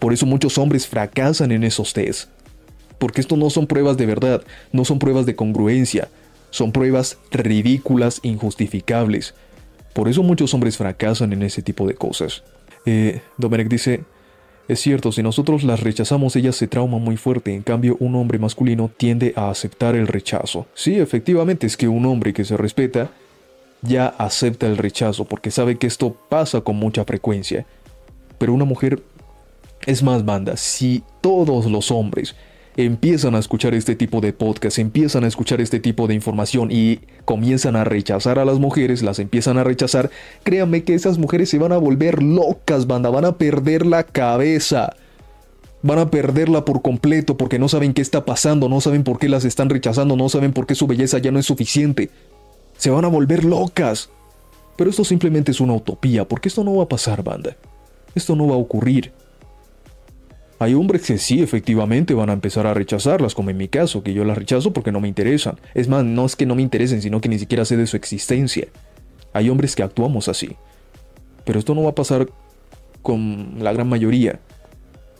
Por eso muchos hombres fracasan en esos test. Porque esto no son pruebas de verdad, no son pruebas de congruencia, son pruebas ridículas, injustificables. Por eso muchos hombres fracasan en ese tipo de cosas. Eh, dice, Es cierto, si nosotros las rechazamos, ellas se trauman muy fuerte. En cambio, un hombre masculino tiende a aceptar el rechazo. Sí, efectivamente, es que un hombre que se respeta ya acepta el rechazo porque sabe que esto pasa con mucha frecuencia. Pero una mujer es más banda. Si todos los hombres empiezan a escuchar este tipo de podcast, empiezan a escuchar este tipo de información y comienzan a rechazar a las mujeres, las empiezan a rechazar, créanme que esas mujeres se van a volver locas, banda, van a perder la cabeza. Van a perderla por completo porque no saben qué está pasando, no saben por qué las están rechazando, no saben por qué su belleza ya no es suficiente. Se van a volver locas. Pero esto simplemente es una utopía, porque esto no va a pasar, banda. Esto no va a ocurrir. Hay hombres que sí, efectivamente, van a empezar a rechazarlas, como en mi caso, que yo las rechazo porque no me interesan. Es más, no es que no me interesen, sino que ni siquiera sé de su existencia. Hay hombres que actuamos así. Pero esto no va a pasar con la gran mayoría.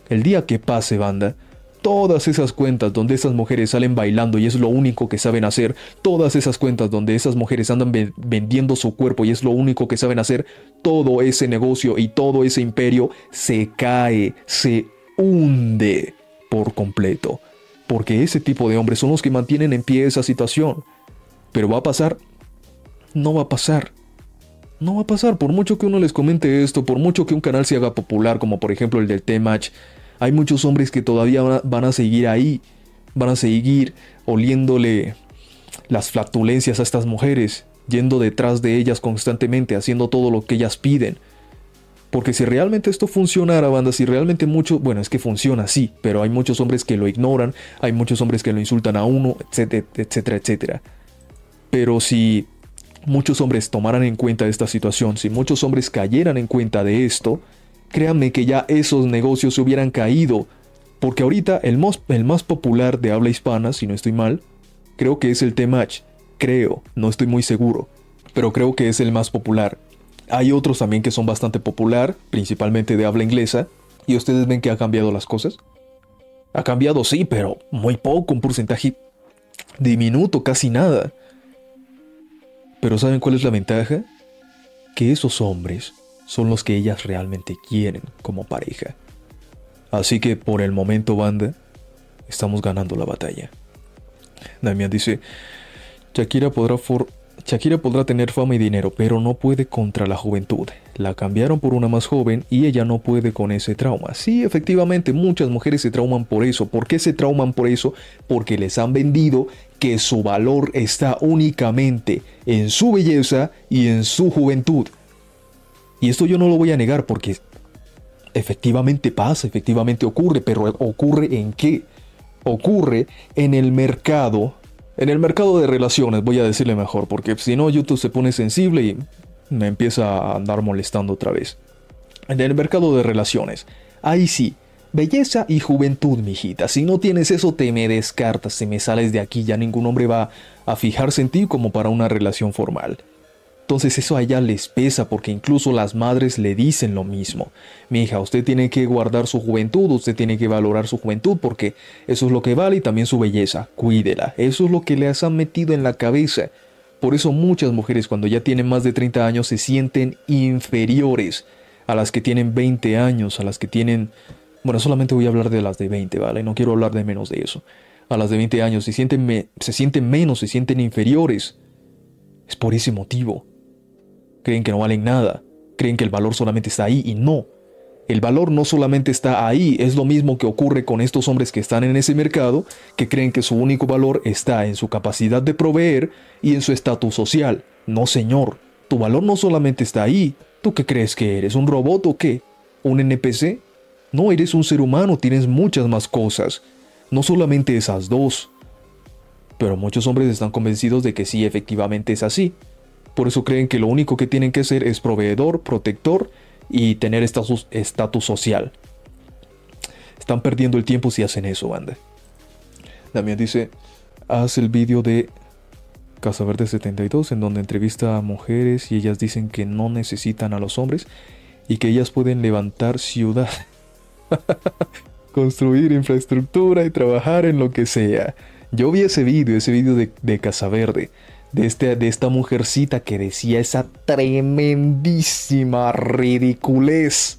El día que pase, banda, todas esas cuentas donde esas mujeres salen bailando y es lo único que saben hacer, todas esas cuentas donde esas mujeres andan vendiendo su cuerpo y es lo único que saben hacer, todo ese negocio y todo ese imperio se cae, se hunde por completo. Porque ese tipo de hombres son los que mantienen en pie esa situación. Pero va a pasar. No va a pasar. No va a pasar. Por mucho que uno les comente esto, por mucho que un canal se haga popular, como por ejemplo el del T-Match, hay muchos hombres que todavía van a seguir ahí. Van a seguir oliéndole las flatulencias a estas mujeres, yendo detrás de ellas constantemente, haciendo todo lo que ellas piden. Porque si realmente esto funcionara, banda, si realmente mucho, bueno, es que funciona así, pero hay muchos hombres que lo ignoran, hay muchos hombres que lo insultan a uno, etcétera, etcétera, etcétera. Pero si muchos hombres tomaran en cuenta esta situación, si muchos hombres cayeran en cuenta de esto, créanme que ya esos negocios se hubieran caído. Porque ahorita el más, el más popular de habla hispana, si no estoy mal, creo que es el T-Match. Creo, no estoy muy seguro, pero creo que es el más popular. Hay otros también que son bastante popular, principalmente de habla inglesa, y ustedes ven que ha cambiado las cosas. Ha cambiado, sí, pero muy poco, un porcentaje diminuto, casi nada. Pero ¿saben cuál es la ventaja? Que esos hombres son los que ellas realmente quieren como pareja. Así que por el momento, banda, estamos ganando la batalla. Damián dice, Shakira podrá for Shakira podrá tener fama y dinero, pero no puede contra la juventud. La cambiaron por una más joven y ella no puede con ese trauma. Sí, efectivamente, muchas mujeres se trauman por eso. ¿Por qué se trauman por eso? Porque les han vendido que su valor está únicamente en su belleza y en su juventud. Y esto yo no lo voy a negar porque efectivamente pasa, efectivamente ocurre, pero ocurre en qué? Ocurre en el mercado en el mercado de relaciones, voy a decirle mejor, porque si no, YouTube se pone sensible y me empieza a andar molestando otra vez. En el mercado de relaciones, ahí sí, belleza y juventud, mijita. Si no tienes eso, te me descartas, si me sales de aquí, ya ningún hombre va a fijarse en ti como para una relación formal. Entonces eso a ella les pesa porque incluso las madres le dicen lo mismo. Mi hija, usted tiene que guardar su juventud, usted tiene que valorar su juventud porque eso es lo que vale y también su belleza. Cuídela. Eso es lo que les han metido en la cabeza. Por eso muchas mujeres cuando ya tienen más de 30 años se sienten inferiores a las que tienen 20 años, a las que tienen... Bueno, solamente voy a hablar de las de 20, ¿vale? No quiero hablar de menos de eso. A las de 20 años se sienten, se sienten menos, se sienten inferiores. Es por ese motivo creen que no valen nada, creen que el valor solamente está ahí y no. El valor no solamente está ahí, es lo mismo que ocurre con estos hombres que están en ese mercado, que creen que su único valor está en su capacidad de proveer y en su estatus social. No, señor, tu valor no solamente está ahí. ¿Tú qué crees que eres? ¿Un robot o qué? ¿Un NPC? No, eres un ser humano, tienes muchas más cosas. No solamente esas dos. Pero muchos hombres están convencidos de que sí, efectivamente es así. Por eso creen que lo único que tienen que ser es proveedor, protector y tener estatus social. Están perdiendo el tiempo si hacen eso, banda. Damián dice, haz el vídeo de Casa Verde 72 en donde entrevista a mujeres y ellas dicen que no necesitan a los hombres y que ellas pueden levantar ciudad, construir infraestructura y trabajar en lo que sea. Yo vi ese vídeo, ese vídeo de, de Casa Verde de, este, de esta mujercita que decía esa tremendísima ridiculez.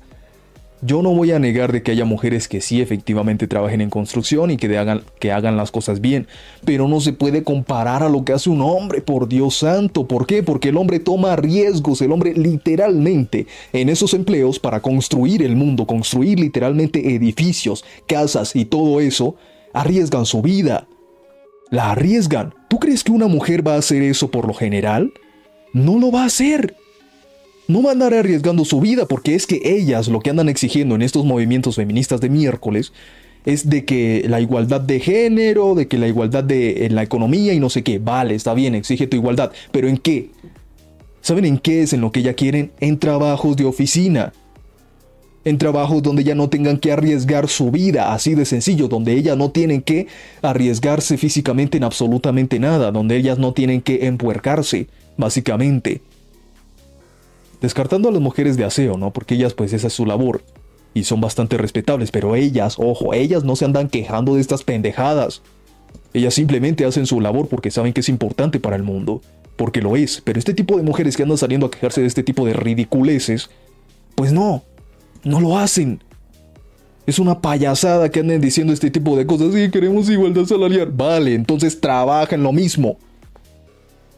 Yo no voy a negar de que haya mujeres que sí efectivamente trabajen en construcción y que hagan, que hagan las cosas bien, pero no se puede comparar a lo que hace un hombre, por Dios santo. ¿Por qué? Porque el hombre toma riesgos, el hombre literalmente en esos empleos para construir el mundo, construir literalmente edificios, casas y todo eso, arriesgan su vida. La arriesgan. ¿Tú crees que una mujer va a hacer eso por lo general? No lo va a hacer no van a andar arriesgando su vida porque es que ellas lo que andan exigiendo en estos movimientos feministas de miércoles es de que la igualdad de género, de que la igualdad de en la economía y no sé qué. Vale, está bien, exige tu igualdad, pero ¿en qué? ¿Saben en qué es en lo que ya quieren? En trabajos de oficina. En trabajos donde ya no tengan que arriesgar su vida, así de sencillo, donde ellas no tienen que arriesgarse físicamente en absolutamente nada, donde ellas no tienen que empuercarse, básicamente. Descartando a las mujeres de aseo, ¿no? Porque ellas pues esa es su labor. Y son bastante respetables, pero ellas, ojo, ellas no se andan quejando de estas pendejadas. Ellas simplemente hacen su labor porque saben que es importante para el mundo. Porque lo es, pero este tipo de mujeres que andan saliendo a quejarse de este tipo de ridiculeces, pues no, no lo hacen. Es una payasada que anden diciendo este tipo de cosas. Sí, queremos igualdad salarial. Vale, entonces trabaja en lo mismo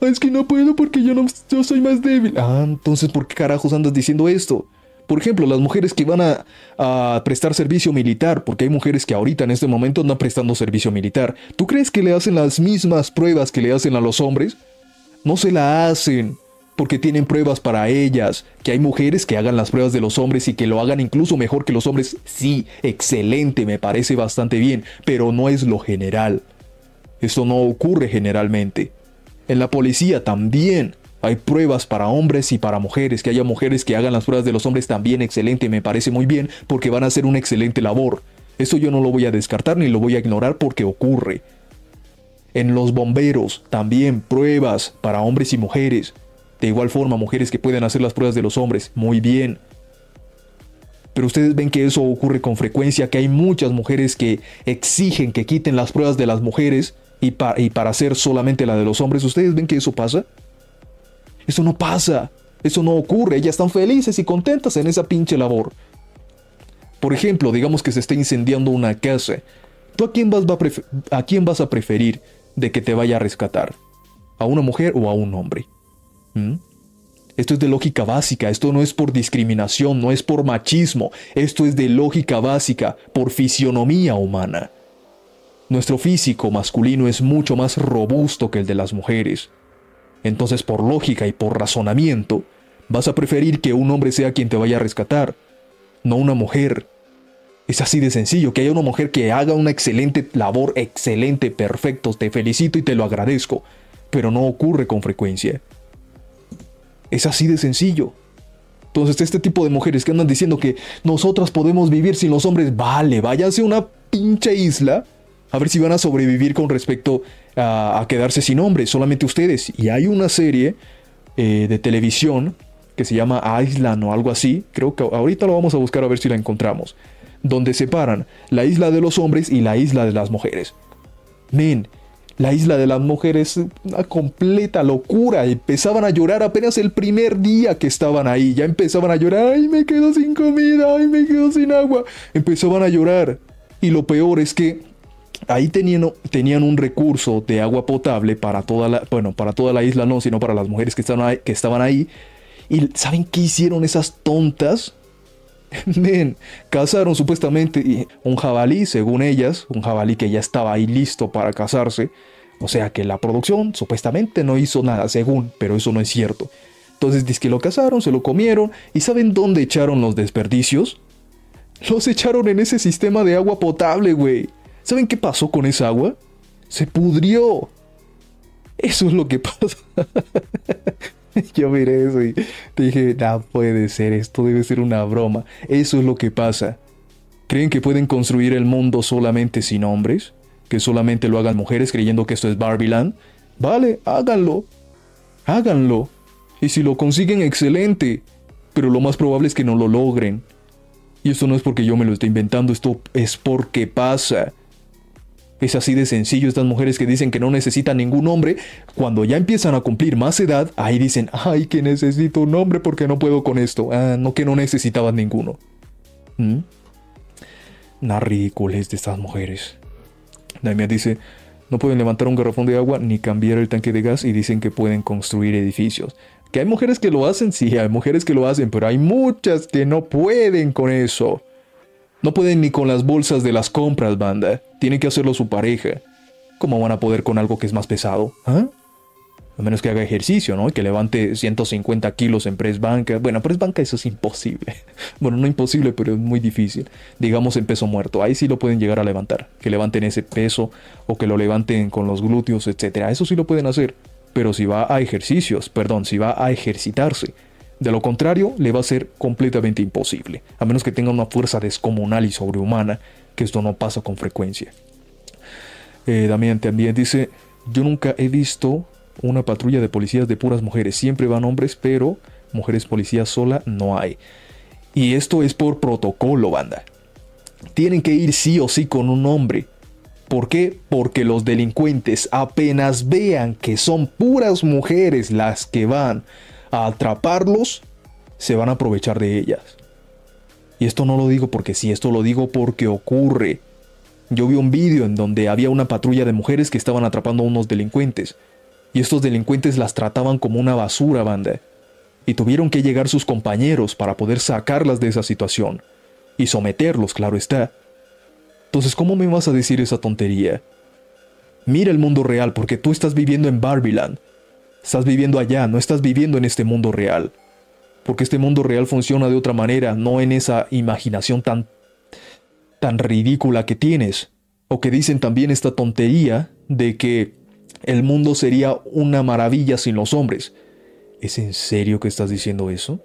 es que no puedo porque yo, no, yo soy más débil. Ah, entonces, ¿por qué carajos andas diciendo esto? Por ejemplo, las mujeres que van a, a, prestar servicio militar, porque hay mujeres que ahorita en este momento andan prestando servicio militar. ¿Tú crees que le hacen las mismas pruebas que le hacen a los hombres? No se la hacen, porque tienen pruebas para ellas. Que hay mujeres que hagan las pruebas de los hombres y que lo hagan incluso mejor que los hombres. Sí, excelente, me parece bastante bien, pero no es lo general. Esto no ocurre generalmente. En la policía también hay pruebas para hombres y para mujeres. Que haya mujeres que hagan las pruebas de los hombres también excelente, me parece muy bien porque van a hacer una excelente labor. Eso yo no lo voy a descartar ni lo voy a ignorar porque ocurre. En los bomberos también pruebas para hombres y mujeres. De igual forma, mujeres que pueden hacer las pruebas de los hombres, muy bien. Pero ustedes ven que eso ocurre con frecuencia, que hay muchas mujeres que exigen que quiten las pruebas de las mujeres y, para hacer solamente la de los hombres. ¿Ustedes ven que eso pasa? Eso no pasa. Eso no ocurre. Ellas están felices y contentas en esa pinche labor. Por ejemplo, digamos que se está incendiando una casa. ¿Tú a quién vas, a, quién vas a preferir de que te vaya a rescatar? ¿A una mujer o a un hombre? ¿Mm? Esto es de lógica básica, esto no es por discriminación, no es por machismo, esto es de lógica básica, por fisionomía humana. Nuestro físico masculino es mucho más robusto que el de las mujeres. Entonces, por lógica y por razonamiento, vas a preferir que un hombre sea quien te vaya a rescatar, no una mujer. Es así de sencillo, que haya una mujer que haga una excelente labor, excelente, perfecto, te felicito y te lo agradezco, pero no ocurre con frecuencia. Es así de sencillo. Entonces, este tipo de mujeres que andan diciendo que nosotras podemos vivir sin los hombres, vale, váyanse a una pinche isla a ver si van a sobrevivir con respecto a, quedarse sin hombres, solamente ustedes. Y hay una serie eh, de televisión que se llama Island o algo así, creo que ahorita lo vamos a buscar a ver si la encontramos, donde separan la isla de los hombres y la isla de las mujeres. Men, la isla de las mujeres, una completa locura. Empezaban a llorar apenas el primer día que estaban ahí. Ya empezaban a llorar. Ay, me quedo sin comida. Ay, me quedo sin agua. Empezaban a llorar. Y lo peor es que ahí tenían, tenían un recurso de agua potable para toda la, bueno, para toda la isla no, sino para las mujeres que estaban ahí. Que estaban ahí. ¿Y saben qué hicieron esas tontas? Men, cazaron supuestamente un jabalí, según ellas, un jabalí que ya estaba ahí listo para casarse. O sea que la producción supuestamente no hizo nada, según, pero eso no es cierto. Entonces dice que lo cazaron, se lo comieron, ¿y saben dónde echaron los desperdicios? Los echaron en ese sistema de agua potable, güey. ¿Saben qué pasó con esa agua? Se pudrió. Eso es lo que pasa. Yo miré eso y dije, no puede ser, esto debe ser una broma. Eso es lo que pasa. ¿Creen que pueden construir el mundo solamente sin hombres? ¿Que solamente lo hagan mujeres creyendo que esto es Barbieland? Vale, háganlo. Háganlo. Y si lo consiguen, excelente. Pero lo más probable es que no lo logren. Y esto no es porque yo me lo esté inventando, esto es porque pasa. Es así de sencillo estas mujeres que dicen que no necesitan ningún hombre, cuando ya empiezan a cumplir más edad, ahí dicen, ay, que necesito un hombre porque no puedo con esto. Ah, no que no necesitaban ninguno. ¿Mm? Ridiculez de estas mujeres. Damián dice, no pueden levantar un garrafón de agua ni cambiar el tanque de gas y dicen que pueden construir edificios. Que hay mujeres que lo hacen, sí, hay mujeres que lo hacen, pero hay muchas que no pueden con eso. No pueden ni con las bolsas de las compras, banda. Tienen que hacerlo su pareja. ¿Cómo van a poder con algo que es más pesado? ¿Ah? A menos que haga ejercicio, ¿no? Que levante 150 kilos en press banca. Bueno, press banca eso es imposible. Bueno, no imposible, pero es muy difícil. Digamos en peso muerto. Ahí sí lo pueden llegar a levantar. Que levanten ese peso o que lo levanten con los glúteos, etc. Eso sí lo pueden hacer. Pero si va a ejercicios, perdón, si va a ejercitarse. De lo contrario, le va a ser completamente imposible. A menos que tenga una fuerza descomunal y sobrehumana, que esto no pasa con frecuencia. Eh, Damián también dice, yo nunca he visto una patrulla de policías de puras mujeres. Siempre van hombres, pero mujeres policías sola no hay. Y esto es por protocolo, banda. Tienen que ir sí o sí con un hombre. ¿Por qué? Porque los delincuentes apenas vean que son puras mujeres las que van a atraparlos, se van a aprovechar de ellas. Y esto no lo digo porque sí, esto lo digo porque ocurre. Yo vi un vídeo en donde había una patrulla de mujeres que estaban atrapando a unos delincuentes y estos delincuentes las trataban como una basura, banda. Y tuvieron que llegar sus compañeros para poder sacarlas de esa situación. Y someterlos, claro está. Entonces, ¿cómo me vas a decir esa tontería? Mira el mundo real porque tú estás viviendo en Barbiland. Estás viviendo allá, no estás viviendo en este mundo real. Porque este mundo real funciona de otra manera, no en esa imaginación tan tan ridícula que tienes. O que dicen también esta tontería de que el mundo sería una maravilla sin los hombres. ¿Es en serio que estás diciendo eso?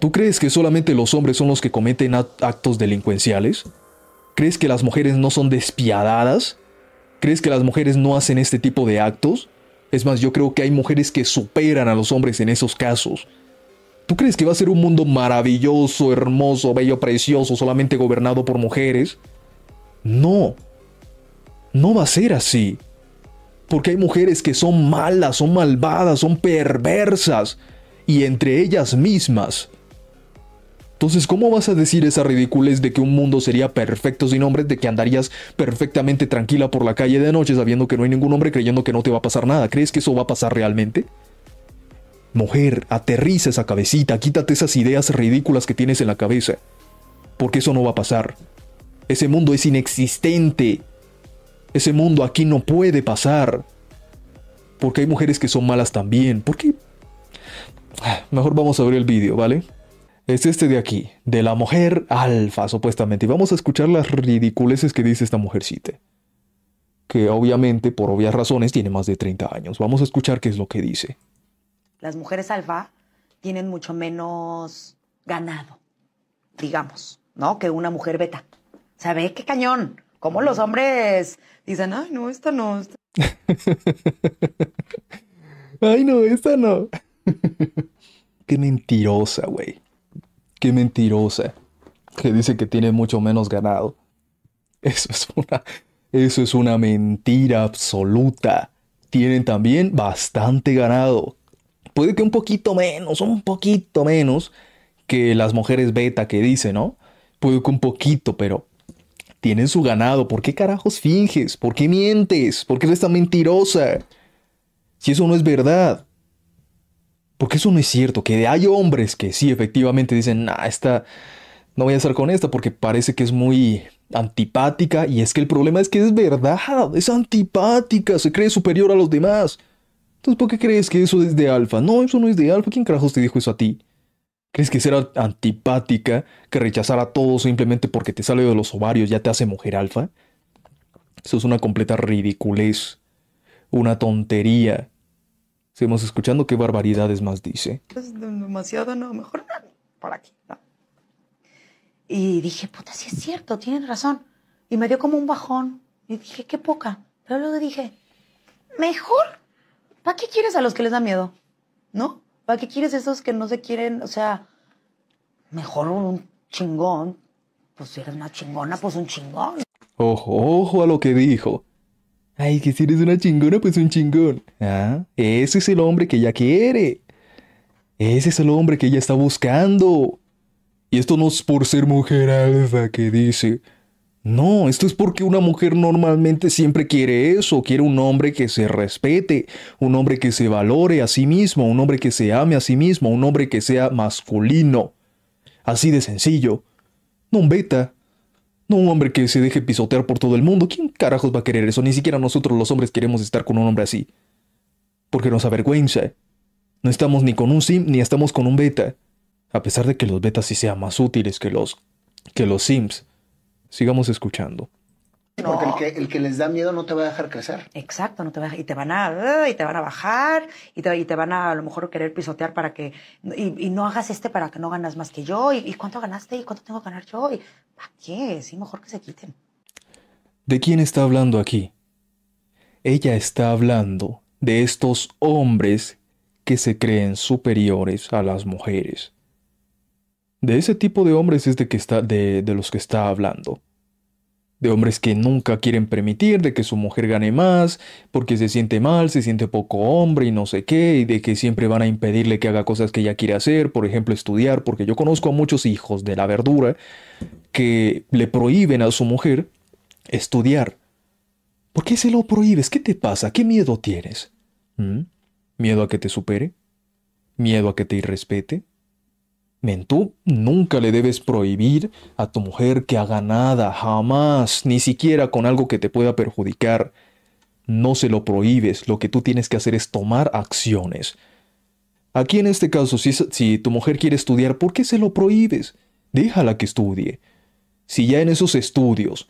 ¿Tú crees que solamente los hombres son los que cometen actos delincuenciales? ¿Crees que las mujeres no son despiadadas? ¿Crees que las mujeres no hacen este tipo de actos? Es más, yo creo que hay mujeres que superan a los hombres en esos casos. ¿Tú crees que va a ser un mundo maravilloso, hermoso, bello, precioso, solamente gobernado por mujeres? No. No va a ser así. Porque hay mujeres que son malas, son malvadas, son perversas. Y entre ellas mismas. Entonces, ¿cómo vas a decir esa ridiculez de que un mundo sería perfecto sin hombres, de que andarías perfectamente tranquila por la calle de noche sabiendo que no hay ningún hombre creyendo que no te va a pasar nada? ¿Crees que eso va a pasar realmente? Mujer, aterriza esa cabecita, quítate esas ideas ridículas que tienes en la cabeza. Porque eso no va a pasar. Ese mundo es inexistente. Ese mundo aquí no puede pasar. Porque hay mujeres que son malas también. ¿Por qué? Ah, mejor vamos a ver el vídeo, ¿vale? Es este de aquí, de la mujer alfa, supuestamente. Y vamos a escuchar las ridiculeces que dice esta mujercita. Que obviamente, por obvias razones, tiene más de 30 años. Vamos a escuchar qué es lo que dice. Las mujeres alfa tienen mucho menos ganado, digamos, ¿no? Que una mujer beta. ¿Sabe qué cañón? Como los hombres dicen, ay, no, esta no. ay, no, esta no. Qué mentirosa, güey. Qué mentirosa. Que dice que tiene mucho menos ganado. Eso es una. Eso es una mentira absoluta. Tienen también bastante ganado. Puede que un poquito menos, un poquito menos que las mujeres beta que dicen, ¿no? Puede que un poquito, pero tienen su ganado. ¿Por qué carajos finges? ¿Por qué mientes? ¿Por qué eres tan mentirosa? Si eso no es verdad. Porque eso no es cierto. Que hay hombres que sí, efectivamente dicen, nah, esta. No voy a estar con esta porque parece que es muy antipática. Y es que el problema es que es verdad. Es antipática. Se cree superior a los demás. Entonces, ¿por qué crees que eso es de alfa? No, eso no es de alfa. ¿Quién carajos te dijo eso a ti? ¿Crees que ser antipática, que rechazar a todos simplemente porque te sale de los ovarios ya te hace mujer alfa? Eso es una completa ridiculez, una tontería. Seguimos escuchando qué barbaridades más dice. Es demasiado, no, mejor por aquí, ¿no? Y dije, puta, sí es cierto, tienen razón. Y me dio como un bajón. Y dije, qué poca. Pero luego dije, mejor. ¿Para qué quieres a los que les da miedo? ¿No? ¿Para qué quieres esos que no se quieren? O sea, mejor un chingón. Pues si eres una chingona, pues un chingón. Ojo, ojo a lo que dijo. Ay, que si eres una chingona, pues un chingón. Ah, ese es el hombre que ella quiere. Ese es el hombre que ella está buscando. Y esto no es por ser mujer alfa que dice. No, esto es porque una mujer normalmente siempre quiere eso, quiere un hombre que se respete, un hombre que se valore a sí mismo, un hombre que se ame a sí mismo, un hombre que sea masculino. Así de sencillo. No un beta. No un hombre que se deje pisotear por todo el mundo. ¿Quién carajos va a querer eso? Ni siquiera nosotros los hombres queremos estar con un hombre así. Porque nos avergüenza. No estamos ni con un sim ni estamos con un beta. A pesar de que los betas sí sean más útiles que los que los sims. Sigamos escuchando. Porque el que, el que les da miedo no te va a dejar crecer. Exacto, no te va, y te van a y te van a bajar y te, y te van a a lo mejor querer pisotear para que y, y no hagas este para que no ganas más que yo y, y cuánto ganaste y cuánto tengo que ganar yo y ¿para qué? Sí, mejor que se quiten. ¿De quién está hablando aquí? Ella está hablando de estos hombres que se creen superiores a las mujeres. De ese tipo de hombres es de, que está, de, de los que está hablando. De hombres que nunca quieren permitir de que su mujer gane más, porque se siente mal, se siente poco hombre y no sé qué, y de que siempre van a impedirle que haga cosas que ella quiere hacer, por ejemplo estudiar, porque yo conozco a muchos hijos de la verdura que le prohíben a su mujer estudiar. ¿Por qué se lo prohíbes? ¿Qué te pasa? ¿Qué miedo tienes? ¿Mm? ¿Miedo a que te supere? ¿Miedo a que te irrespete? Men, tú nunca le debes prohibir a tu mujer que haga nada, jamás, ni siquiera con algo que te pueda perjudicar. No se lo prohíbes, lo que tú tienes que hacer es tomar acciones. Aquí en este caso, si, si tu mujer quiere estudiar, ¿por qué se lo prohíbes? Déjala que estudie. Si ya en esos estudios,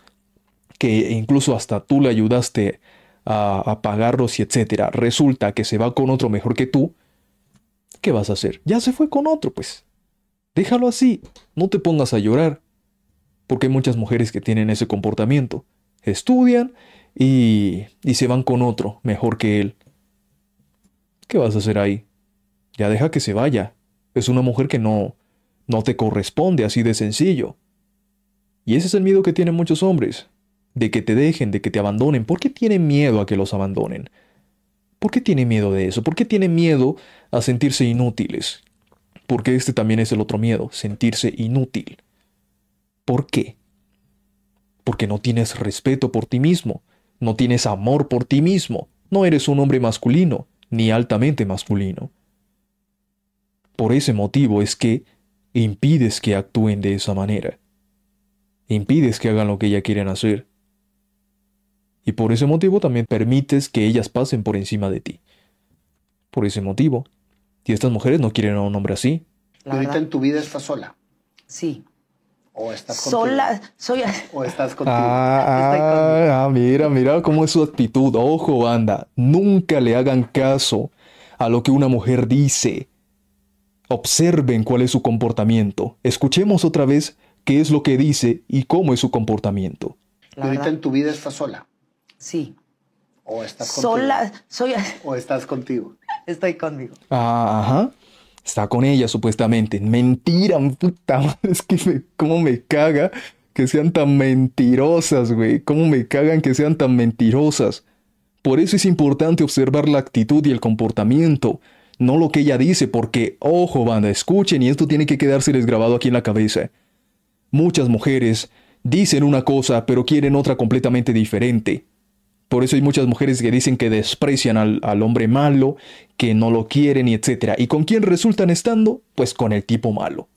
que incluso hasta tú le ayudaste a, a pagarlos y etcétera, resulta que se va con otro mejor que tú, ¿qué vas a hacer? Ya se fue con otro, pues. Déjalo así, no te pongas a llorar. Porque hay muchas mujeres que tienen ese comportamiento. Estudian y, y se van con otro, mejor que él. ¿Qué vas a hacer ahí? Ya deja que se vaya. Es una mujer que no, no te corresponde así de sencillo. Y ese es el miedo que tienen muchos hombres. De que te dejen, de que te abandonen. ¿Por qué tienen miedo a que los abandonen? ¿Por qué tienen miedo de eso? ¿Por qué tienen miedo a sentirse inútiles? Porque este también es el otro miedo, sentirse inútil. ¿Por qué? Porque no tienes respeto por ti mismo, no tienes amor por ti mismo, no eres un hombre masculino, ni altamente masculino. Por ese motivo es que impides que actúen de esa manera. Impides que hagan lo que ellas quieren hacer. Y por ese motivo también permites que ellas pasen por encima de ti. Por ese motivo, y estas mujeres no quieren a un hombre así. La ahorita en tu vida estás sola. Sí. O estás contigo. Sola, soy. O estás contigo. Ah, ah, ah, mira, mira cómo es su actitud. Ojo, banda. Nunca le hagan caso a lo que una mujer dice. Observen cuál es su comportamiento. Escuchemos otra vez qué es lo que dice y cómo es su comportamiento. La ahorita verdad. en tu vida estás sola. Sí. O estás contigo. Sola, soy. O estás contigo. Estoy conmigo. Ah, ajá. Está con ella supuestamente. Mentira, puta madre. Es que me, cómo me caga que sean tan mentirosas, güey. Cómo me cagan que sean tan mentirosas. Por eso es importante observar la actitud y el comportamiento, no lo que ella dice, porque, ojo, banda, escuchen y esto tiene que quedárseles grabado aquí en la cabeza. Muchas mujeres dicen una cosa, pero quieren otra completamente diferente. Por eso hay muchas mujeres que dicen que desprecian al, al, hombre malo, que no lo quieren y etc. ¿Y con quién resultan estando? Pues con el tipo malo.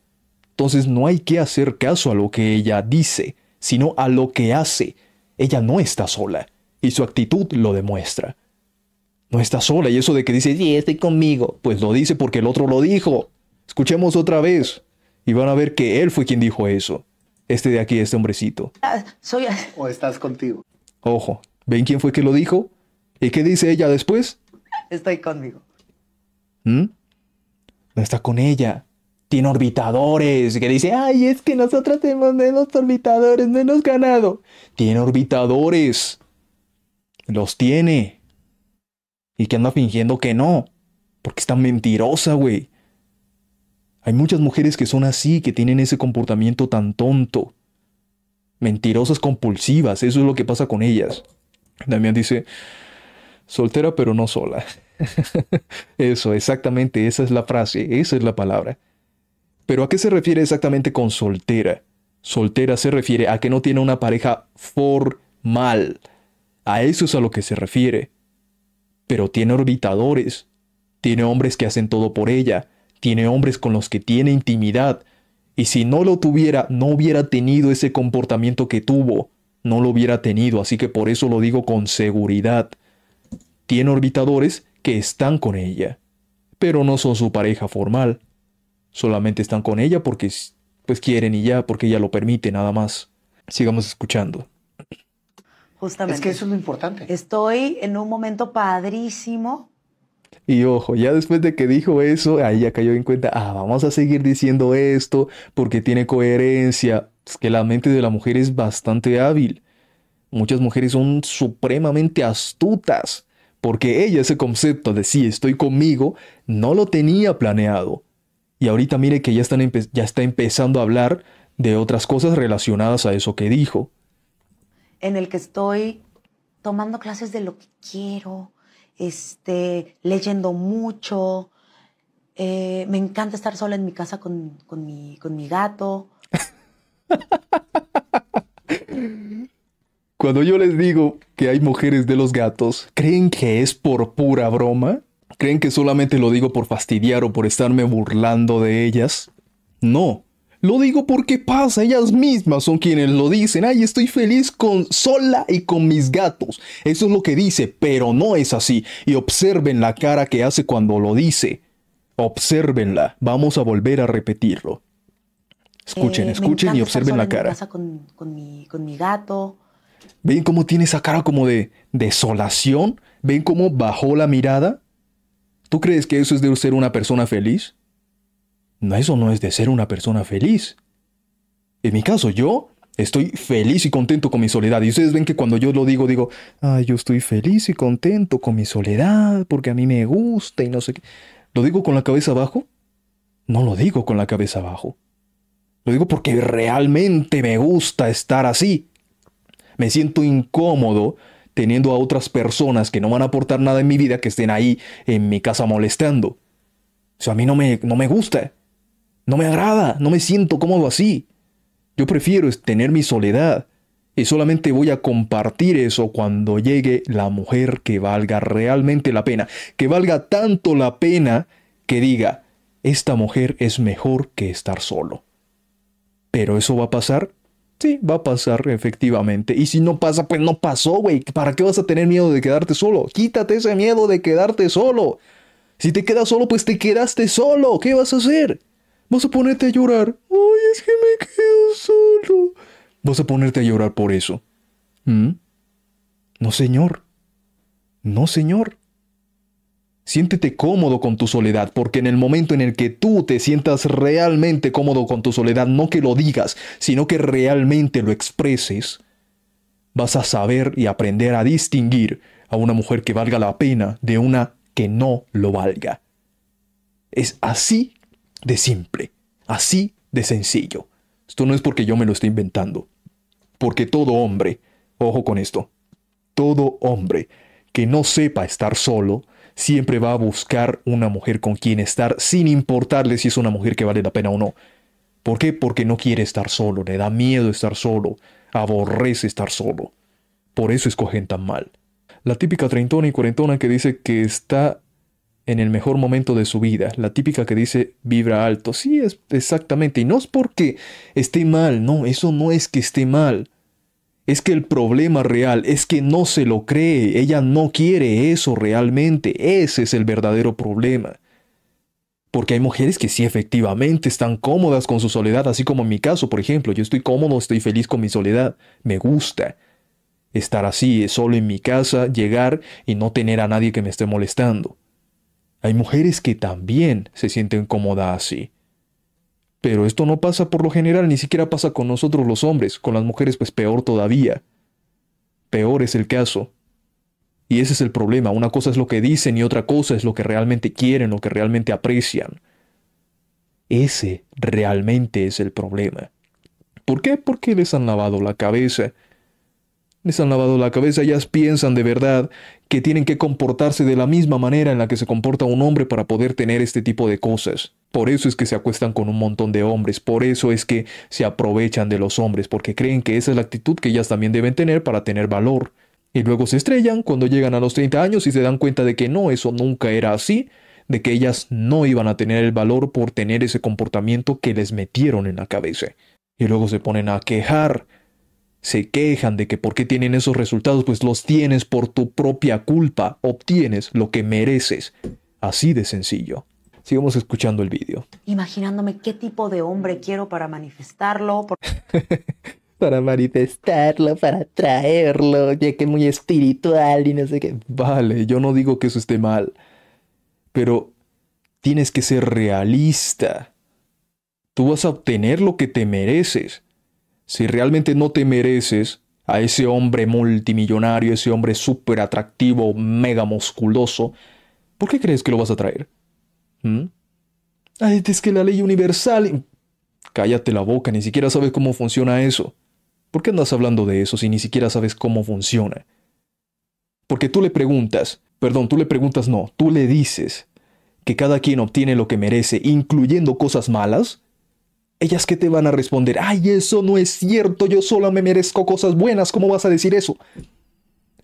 Entonces no hay que hacer caso a lo que ella dice, sino a lo que hace. Ella no está sola, y su actitud lo demuestra. No está sola, y eso de que dice, sí, estoy conmigo, pues lo dice porque el otro lo dijo. Escuchemos otra vez, y van a ver que él fue quien dijo eso. Este de aquí, este hombrecito. Soy... O estás contigo. Ojo, ¿Ven quién fue que lo dijo? ¿Y qué dice ella después? Estoy conmigo. ¿Mm? No está con ella. Tiene orbitadores. Que dice, ay, es que nosotros tenemos menos orbitadores, menos ganado. Tiene orbitadores. Los tiene. Y que anda fingiendo que no. Porque está mentirosa, güey. Hay muchas mujeres que son así, que tienen ese comportamiento tan tonto. Mentirosas compulsivas, eso es lo que pasa con ellas. Damián dice, soltera pero no sola. Eso, exactamente, esa es la frase, esa es la palabra. Pero ¿a qué se refiere exactamente con soltera? Soltera se refiere a que no tiene una pareja formal. A eso es a lo que se refiere. Pero tiene orbitadores. Tiene hombres que hacen todo por ella. Tiene hombres con los que tiene intimidad. Y si no lo tuviera, no hubiera tenido ese comportamiento que tuvo. No lo hubiera tenido, así que por eso lo digo con seguridad. Tiene orbitadores que están con ella, pero no son su pareja formal. Solamente están con ella porque pues quieren y ya, porque ella lo permite nada más. Sigamos escuchando. Justamente. Es que eso es lo importante. Estoy en un momento padrísimo. Y ojo, ya después de que dijo eso, ahí ya cayó en cuenta, ah, vamos a seguir diciendo esto porque tiene coherencia. Es que la mente de la mujer es bastante hábil. Muchas mujeres son supremamente astutas porque ella ese concepto de sí, estoy conmigo, no lo tenía planeado. Y ahorita mire que ya, está empezando a hablar de otras cosas relacionadas a eso que dijo. En el que estoy tomando clases de lo que quiero, este, leyendo mucho. Eh, me encanta estar sola en mi casa con, con, mi, con mi gato. Cuando yo les digo que hay mujeres de los gatos, ¿creen que es por pura broma? ¿Creen que solamente lo digo por fastidiar o por estarme burlando de ellas? No. Lo digo porque pasa, ellas mismas son quienes lo dicen. Ay, estoy feliz con sola y con mis gatos. Eso es lo que dice, pero no es así. Y observen la cara que hace cuando lo dice. Obsérvenla. Vamos a volver a repetirlo. Escuchen, Eh, escuchen y observen la cara. casa con, con mi, con mi gato. ¿Ven cómo tiene esa cara como de desolación? ¿Ven cómo bajó la mirada? ¿Tú crees que eso es de ser una persona feliz? No, eso no es de ser una persona feliz. En mi caso, yo estoy feliz y contento con mi soledad. Y ustedes ven que cuando yo lo digo, digo, ay, yo estoy feliz y contento con mi soledad porque a mí me gusta y no sé qué. ¿Lo digo con la cabeza abajo? No lo digo con la cabeza abajo. Lo digo porque realmente me gusta estar así. Me siento incómodo teniendo a otras personas que no van a aportar nada en mi vida que estén ahí en mi casa molestando. O sea, a mí no me, no me gusta. No me agrada. No me siento cómodo así. Yo prefiero tener mi soledad. Y solamente voy a compartir eso cuando llegue la mujer que valga realmente la pena. Que valga tanto la pena que diga, esta mujer es mejor que estar solo. ¿Pero eso va a pasar? Sí, va a pasar efectivamente. Y si no pasa, pues no pasó, güey. ¿Para qué vas a tener miedo de quedarte solo? Quítate ese miedo de quedarte solo. Si te quedas solo, pues te quedaste solo. ¿Qué vas a hacer? ¿Vas a ponerte a llorar? Ay, es que me quedo solo. ¿Vas a ponerte a llorar por eso? ¿Mm? No, señor. No, señor. Siéntete cómodo con tu soledad, porque en el momento en el que tú te sientas realmente cómodo con tu soledad, no que lo digas, sino que realmente lo expreses, vas a saber y aprender a distinguir a una mujer que valga la pena de una que no lo valga. Es así de simple, así de sencillo. Esto no es porque yo me lo esté inventando, porque todo hombre, ojo con esto, todo hombre que no sepa estar solo, siempre va a buscar una mujer con quien estar sin importarle si es una mujer que vale la pena o no. ¿Por qué? Porque no quiere estar solo, le da miedo estar solo, aborrece estar solo. Por eso escogen tan mal. La típica treintona y cuarentona que dice que está en el mejor momento de su vida, la típica que dice vibra alto. Sí, es exactamente, y no es porque esté mal, no, eso no es que esté mal. Es que el problema real es que no se lo cree, ella no quiere eso realmente, ese es el verdadero problema. Porque hay mujeres que sí efectivamente están cómodas con su soledad, así como en mi caso, por ejemplo, yo estoy cómodo, estoy feliz con mi soledad, me gusta estar así, solo en mi casa, llegar y no tener a nadie que me esté molestando. Hay mujeres que también se sienten cómodas así. Pero esto no pasa por lo general, ni siquiera pasa con nosotros los hombres, con las mujeres pues peor todavía. Peor es el caso. Y ese es el problema, una cosa es lo que dicen y otra cosa es lo que realmente quieren, lo que realmente aprecian. Ese realmente es el problema. ¿Por qué? Porque les han lavado la cabeza. Les han lavado la cabeza, ellas piensan de verdad que tienen que comportarse de la misma manera en la que se comporta un hombre para poder tener este tipo de cosas. Por eso es que se acuestan con un montón de hombres, por eso es que se aprovechan de los hombres, porque creen que esa es la actitud que ellas también deben tener para tener valor. Y luego se estrellan cuando llegan a los 30 años y se dan cuenta de que no, eso nunca era así, de que ellas no iban a tener el valor por tener ese comportamiento que les metieron en la cabeza. Y luego se ponen a quejar se quejan de que por qué tienen esos resultados, pues los tienes por tu propia culpa, obtienes lo que mereces. Así de sencillo. Sigamos escuchando el vídeo. Imaginándome qué tipo de hombre quiero para manifestarlo. para manifestarlo, para traerlo, ya que es muy espiritual y no sé qué. Vale, yo no digo que eso esté mal, pero tienes que ser realista. Tú vas a obtener lo que te mereces si realmente no te mereces a ese hombre multimillonario, ese hombre súper atractivo, mega musculoso, ¿por qué crees que lo vas a traer? ¿Mm? Ay, es que la ley universal... Cállate la boca, ni siquiera sabes cómo funciona eso. ¿Por qué andas hablando de eso si ni siquiera sabes cómo funciona? Porque tú le preguntas, perdón, tú le preguntas no, tú le dices que cada quien obtiene lo que merece, incluyendo cosas malas, ellas que te van a responder, ay, eso no es cierto, yo solo me merezco cosas buenas, ¿cómo vas a decir eso?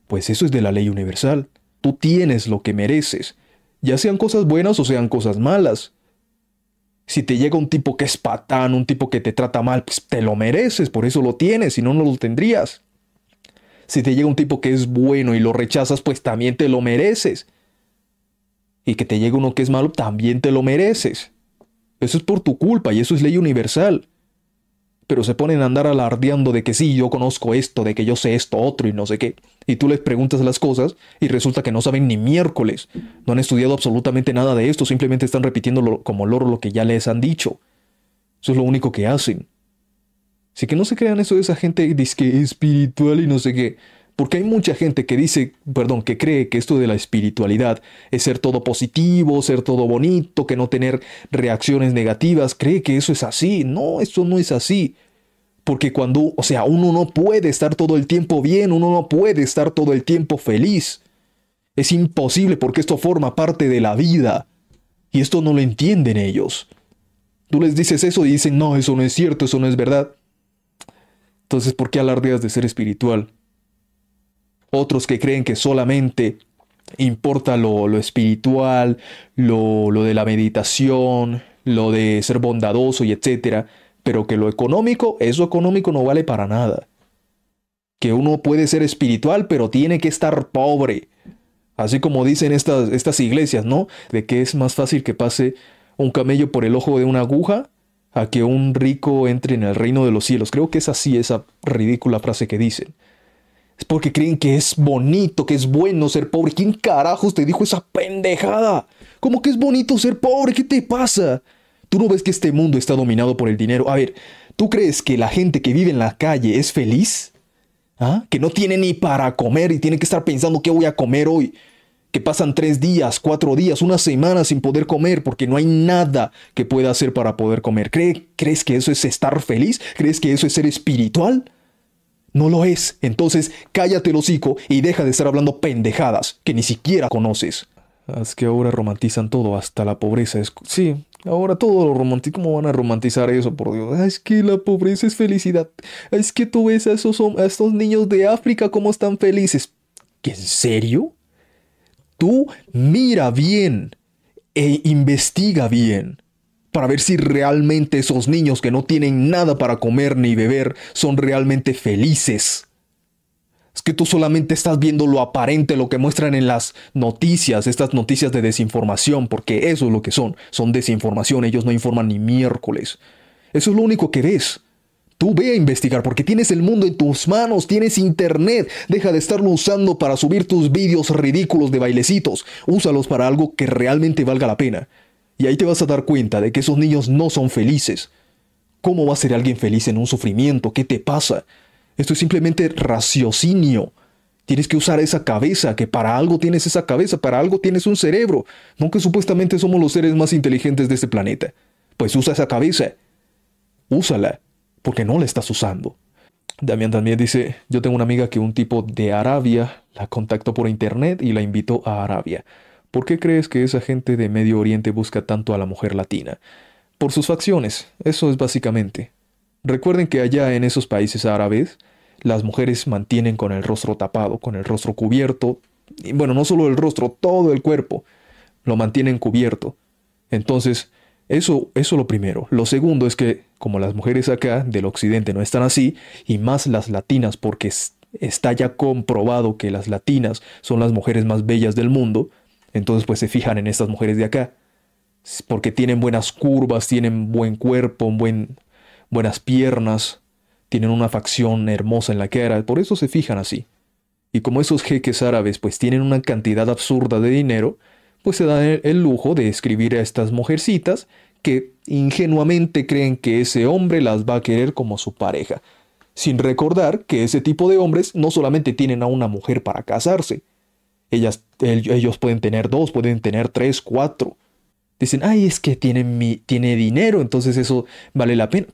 Pues eso es de la ley universal. Tú tienes lo que mereces, ya sean cosas buenas o sean cosas malas. Si te llega un tipo que es patán, un tipo que te trata mal, pues te lo mereces, por eso lo tienes, si no, no lo tendrías. Si te llega un tipo que es bueno y lo rechazas, pues también te lo mereces. Y que te llegue uno que es malo, también te lo mereces. Eso es por tu culpa y eso es ley universal. Pero se ponen a andar alardeando de que sí, yo conozco esto, de que yo sé esto otro y no sé qué. Y tú les preguntas las cosas y resulta que no saben ni miércoles. No han estudiado absolutamente nada de esto, simplemente están repitiendo como loro lo que ya les han dicho. Eso es lo único que hacen. Así que no se crean eso de esa gente que espiritual y no sé qué. Porque hay mucha gente que dice, perdón, que cree que esto de la espiritualidad es ser todo positivo, ser todo bonito, que no tener reacciones negativas, cree que eso es así. No, eso no es así. Porque cuando, o sea, uno no puede estar todo el tiempo bien, uno no puede estar todo el tiempo feliz. Es imposible porque esto forma parte de la vida. Y esto no lo entienden ellos. Tú les dices eso y dicen, no, eso no es cierto, eso no es verdad. Entonces, ¿por qué alardeas de ser espiritual? Otros que creen que solamente importa lo, espiritual, lo, lo, de la meditación, lo de ser bondadoso y etcétera, pero que lo económico, eso económico no vale para nada. Que uno puede ser espiritual, pero tiene que estar pobre. Así como dicen estas, estas iglesias, ¿no? De que es más fácil que pase un camello por el ojo de una aguja a que un rico entre en el reino de los cielos. Creo que es así esa ridícula frase que dicen. Es porque creen que es bonito, que es bueno ser pobre. ¿Quién carajos te dijo esa pendejada? ¿Cómo que es bonito ser pobre? ¿Qué te pasa? ¿Tú no ves que este mundo está dominado por el dinero? A ver, ¿tú crees que la gente que vive en la calle es feliz? ¿Ah? Que no tiene ni para comer y tiene que estar pensando qué voy a comer hoy. Que pasan tres días, cuatro días, una semana sin poder comer porque no hay nada que pueda hacer para poder comer. ¿Crees que eso es estar feliz? ¿Crees que eso es ser espiritual? No lo es. Entonces cállate el hocico y deja de estar hablando pendejadas que ni siquiera conoces. Es que ahora romantizan todo, hasta la pobreza. Es... Sí, ahora todo lo romantizan. ¿Cómo van a romantizar eso, por Dios? Es que la pobreza es felicidad. Es que tú ves a esos, a niños de África cómo están felices. ¿En serio? Tú mira bien e investiga bien para ver si realmente esos niños que no tienen nada para comer ni beber son realmente felices. Es que tú solamente estás viendo lo aparente, lo que muestran en las noticias, estas noticias de desinformación, porque eso es lo que son, son desinformación, ellos no informan ni miércoles. Eso es lo único que ves. Tú ve a investigar porque tienes el mundo en tus manos, tienes internet. Deja de estarlo usando para subir tus vídeos ridículos de bailecitos. Úsalos para algo que realmente valga la pena. Y ahí te vas a dar cuenta de que esos niños no son felices. ¿Cómo va a ser alguien feliz en un sufrimiento? ¿Qué te pasa? Esto es simplemente raciocinio. Tienes que usar esa cabeza, que para algo tienes esa cabeza, para algo tienes un cerebro, no que supuestamente somos los seres más inteligentes de este planeta. Pues usa esa cabeza. Úsala, porque no la estás usando. Damián también dice, yo tengo una amiga que un tipo de Arabia la contactó por internet y la invitó a Arabia. ¿Por qué crees que esa gente de Medio Oriente busca tanto a la mujer latina? Por sus facciones, eso es básicamente. Recuerden que allá en esos países árabes, las mujeres mantienen con el rostro tapado, con el rostro cubierto, y bueno, no solo el rostro, todo el cuerpo, lo mantienen cubierto. Entonces, eso, eso lo primero. Lo segundo es que, como las mujeres acá del occidente no están así, y más las latinas, porque está ya comprobado que las latinas son las mujeres más bellas del mundo, entonces pues se fijan en estas mujeres de acá. Porque tienen buenas curvas, tienen buen cuerpo, buen, buenas piernas, tienen una facción hermosa en la cara, por eso se fijan así. Y como esos jeques árabes pues tienen una cantidad absurda de dinero, pues se dan el, lujo de escribir a estas mujercitas que ingenuamente creen que ese hombre las va a querer como su pareja, sin recordar que ese tipo de hombres no solamente tienen a una mujer para casarse, ellas, ellos pueden tener dos, pueden tener tres, cuatro. Dicen, ay, es que tiene, mi, tiene dinero, entonces eso vale la pena.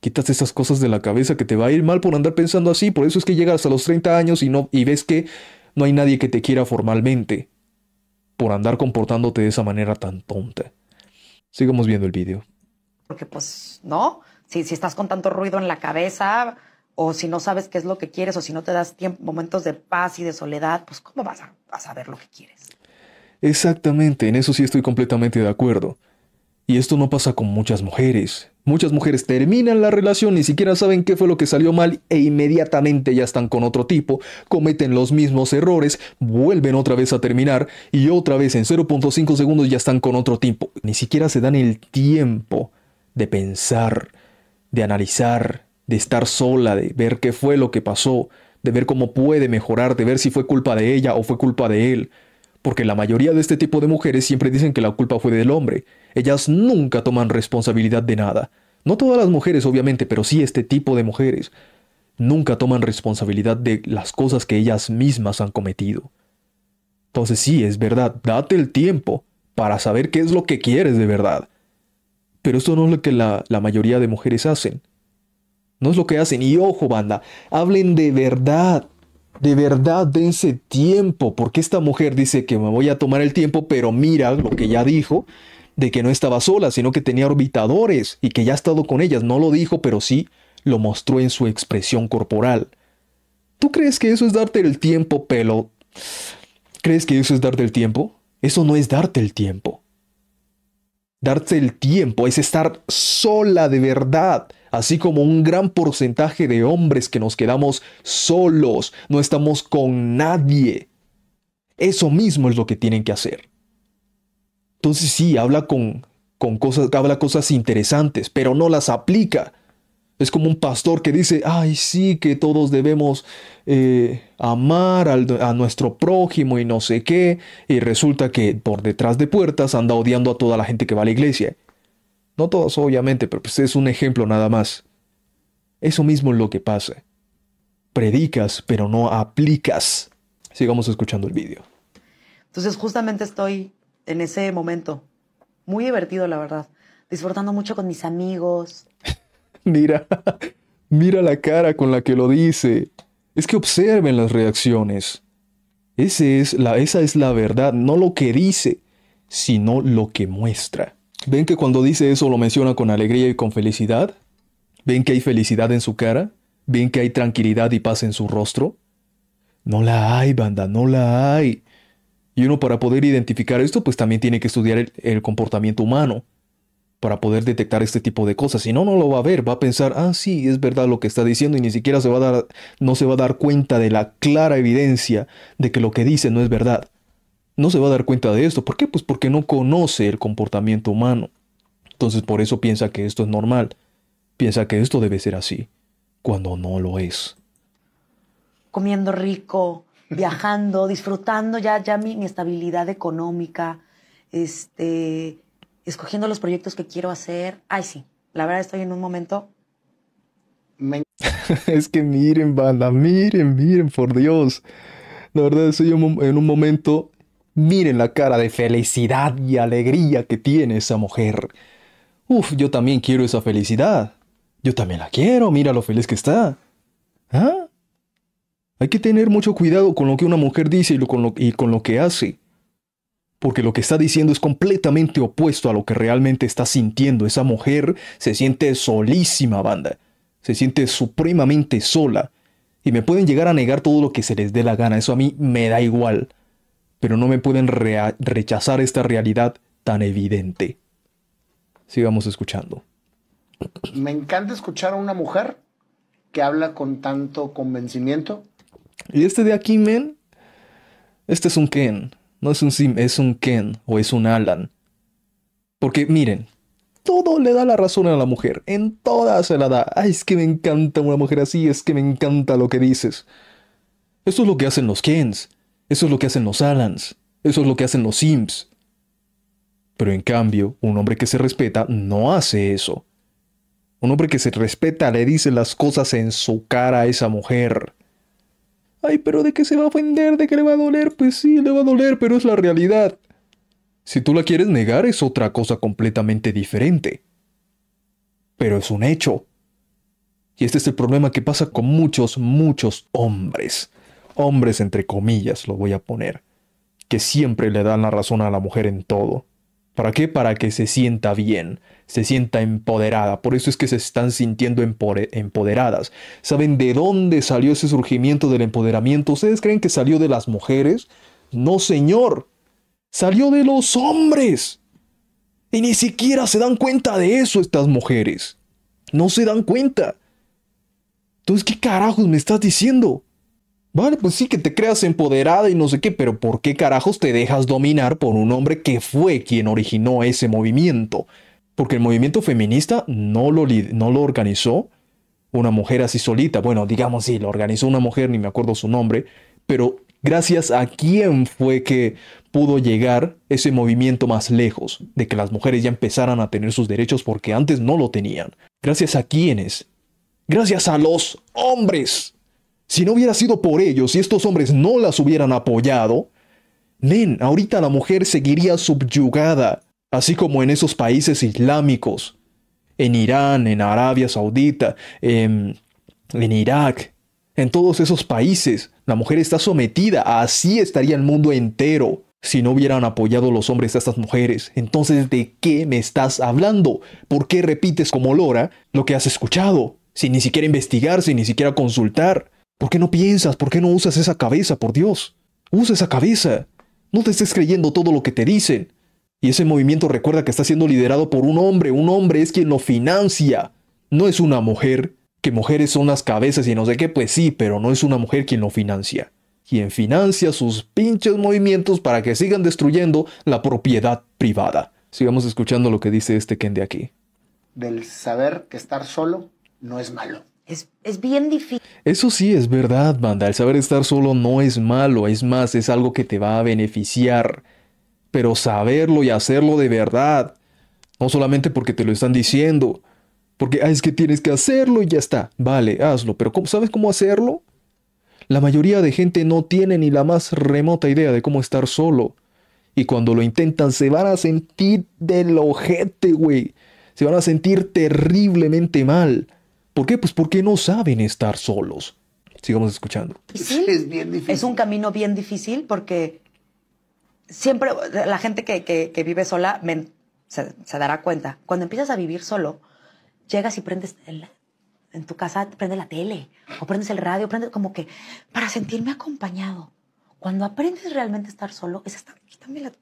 Quitas esas cosas de la cabeza que te va a ir mal por andar pensando así, por eso es que llegas a los 30 años y, no, y ves que no hay nadie que te quiera formalmente por andar comportándote de esa manera tan tonta. Sigamos viendo el vídeo. Porque pues, ¿no? Si, si estás con tanto ruido en la cabeza, o si no sabes qué es lo que quieres, o si no te das tiempo, momentos de paz y de soledad, pues ¿cómo vas a, a saber lo que quieres? Exactamente, en eso sí estoy completamente de acuerdo. Y esto no pasa con muchas mujeres. Muchas mujeres terminan la relación, ni siquiera saben qué fue lo que salió mal e inmediatamente ya están con otro tipo, cometen los mismos errores, vuelven otra vez a terminar y otra vez en 0.5 segundos ya están con otro tipo. Ni siquiera se dan el tiempo de pensar, de analizar, de estar sola, de ver qué fue lo que pasó, de ver cómo puede mejorar, de ver si fue culpa de ella o fue culpa de él. Porque la mayoría de este tipo de mujeres siempre dicen que la culpa fue del hombre. Ellas nunca toman responsabilidad de nada. No todas las mujeres, obviamente, pero sí este tipo de mujeres. Nunca toman responsabilidad de las cosas que ellas mismas han cometido. Entonces sí, es verdad, date el tiempo para saber qué es lo que quieres de verdad. Pero esto no es lo que la, la mayoría de mujeres hacen. No es lo que hacen. Y ojo, banda, hablen de verdad. De verdad, dense tiempo, porque esta mujer dice que me voy a tomar el tiempo, pero mira lo que ya dijo, de que no estaba sola, sino que tenía orbitadores y que ya ha estado con ellas. No lo dijo, pero sí lo mostró en su expresión corporal. ¿Tú crees que eso es darte el tiempo, pelo? ¿Crees que eso es darte el tiempo? Eso no es darte el tiempo. Darte el tiempo es estar sola de verdad, así como un gran porcentaje de hombres que nos quedamos solos, no estamos con nadie. Eso mismo es lo que tienen que hacer. Entonces sí, habla con, con cosas, habla cosas interesantes, pero no las aplica. Es como un pastor que dice, ay, sí, que todos debemos eh, amar a nuestro prójimo y no sé qué, y resulta que por detrás de puertas anda odiando a toda la gente que va a la iglesia. No todos, obviamente, pero pues es un ejemplo nada más. Eso mismo es lo que pasa. Predicas, pero no aplicas. Sigamos escuchando el vídeo. Entonces justamente estoy en ese momento. Muy divertido, la verdad. Disfrutando mucho con mis amigos. mira, mira la cara con la que lo dice. Es que observen las reacciones. Ese es la, esa es la verdad, no lo que dice, sino lo que muestra. ¿Ven que cuando dice eso lo menciona con alegría y con felicidad? ¿Ven que hay felicidad en su cara? ¿Ven que hay tranquilidad y paz en su rostro? No la hay, banda, no la hay. Y uno para poder identificar esto, pues también tiene que estudiar el, comportamiento humano para poder detectar este tipo de cosas. Si no, no lo va a ver, va a pensar, ah, sí, es verdad lo que está diciendo y ni siquiera se va a dar, no se va a dar cuenta de la clara evidencia de que lo que dice no es verdad. No se va a dar cuenta de esto. ¿Por qué? Pues porque no conoce el comportamiento humano. Entonces por eso piensa que esto es normal. Piensa que esto debe ser así, cuando no lo es. Comiendo rico, viajando, disfrutando ya, ya mi, estabilidad económica, este, escogiendo los proyectos que quiero hacer. Ay, sí, la verdad estoy en un momento. es que miren, banda, miren, miren, por Dios. La verdad estoy en un momento. Miren la cara de felicidad y alegría que tiene esa mujer. Uf, yo también quiero esa felicidad. Yo también la quiero, mira lo feliz que está. ¿Ah? Hay que tener mucho cuidado con lo que una mujer dice y, con, lo, y con lo que hace. Porque lo que está diciendo es completamente opuesto a lo que realmente está sintiendo. Esa mujer se siente solísima, banda. Se siente supremamente sola. Y me pueden llegar a negar todo lo que se les dé la gana. Eso a mí me da igual. Pero no me pueden rechazar esta realidad tan evidente. Sigamos escuchando. Me encanta escuchar a una mujer que habla con tanto convencimiento. Y este de aquí, men, este es un Ken. No es un Sim, es un Ken o es un Alan. Porque miren, todo le da la razón a la mujer. En todas se la da. Ay, es que me encanta una mujer así, es que me encanta lo que dices. Eso es lo que hacen los Kens. Eso es lo que hacen los Alans. Eso es lo que hacen los Sims. Pero en cambio, un hombre que se respeta no hace eso. Un hombre que se respeta le dice las cosas en su cara a esa mujer. Ay, pero ¿de qué se va a ofender? ¿De qué le va a doler? Pues sí, le va a doler, pero es la realidad. Si tú la quieres negar es otra cosa completamente diferente. Pero es un hecho. Y este es el problema que pasa con muchos, muchos hombres. Hombres entre comillas, lo voy a poner. Que siempre le dan la razón a la mujer en todo. ¿Para qué? Para que se sienta bien, se sienta empoderada. Por eso es que se están sintiendo empoderadas. ¿Saben de dónde salió ese surgimiento del empoderamiento? ¿Ustedes creen que salió de las mujeres? No, señor. Salió de los hombres. Y ni siquiera se dan cuenta de eso estas mujeres. No se dan cuenta. Entonces, ¿qué carajos me estás diciendo? Vale, pues sí que te creas empoderada y no sé qué, pero ¿por qué carajos te dejas dominar por un hombre que fue quien originó ese movimiento? Porque el movimiento feminista no lo, no lo organizó una mujer así solita. Bueno, digamos sí, lo organizó una mujer, ni me acuerdo su nombre, pero gracias a quién fue que pudo llegar ese movimiento más lejos, de que las mujeres ya empezaran a tener sus derechos porque antes no lo tenían. Gracias a quiénes? Gracias a los hombres. Si no hubiera sido por ellos y estos hombres no las hubieran apoyado, nen, ahorita la mujer seguiría subyugada, así como en esos países islámicos, en Irán, en Arabia Saudita, en, en Irak, en todos esos países, la mujer está sometida, así estaría el mundo entero si no hubieran apoyado los hombres a estas mujeres. Entonces, ¿de qué me estás hablando? ¿Por qué repites como lora lo que has escuchado? Sin ni siquiera investigar, sin ni siquiera consultar. ¿Por qué no piensas? ¿Por qué no usas esa cabeza, por Dios? Usa esa cabeza. No te estés creyendo todo lo que te dicen. Y ese movimiento recuerda que está siendo liderado por un hombre. Un hombre es quien lo financia. No es una mujer. Que mujeres son las cabezas y no sé qué, pues sí, pero no es una mujer quien lo financia. Quien financia sus pinches movimientos para que sigan destruyendo la propiedad privada. Sigamos escuchando lo que dice este Ken de aquí. Del saber que estar solo no es malo. Es, bien difícil. Eso sí es verdad, banda. El saber estar solo no es malo, es más, es algo que te va a beneficiar. Pero saberlo y hacerlo de verdad. No solamente porque te lo están diciendo. Porque es que tienes que hacerlo y ya está. Vale, hazlo. Pero ¿cómo, ¿sabes cómo hacerlo? La mayoría de gente no tiene ni la más remota idea de cómo estar solo. Y cuando lo intentan se van a sentir del ojete, güey. Se van a sentir terriblemente mal. ¿Por qué? Pues porque no saben estar solos. Sigamos escuchando. es bien difícil. Es un camino bien difícil porque siempre la gente que, vive sola se, dará cuenta. Cuando empiezas a vivir solo, llegas y prendes en tu casa, prendes la tele o prendes el radio, prendes como que para sentirme acompañado. Cuando aprendes realmente a estar solo, es estar, quítame la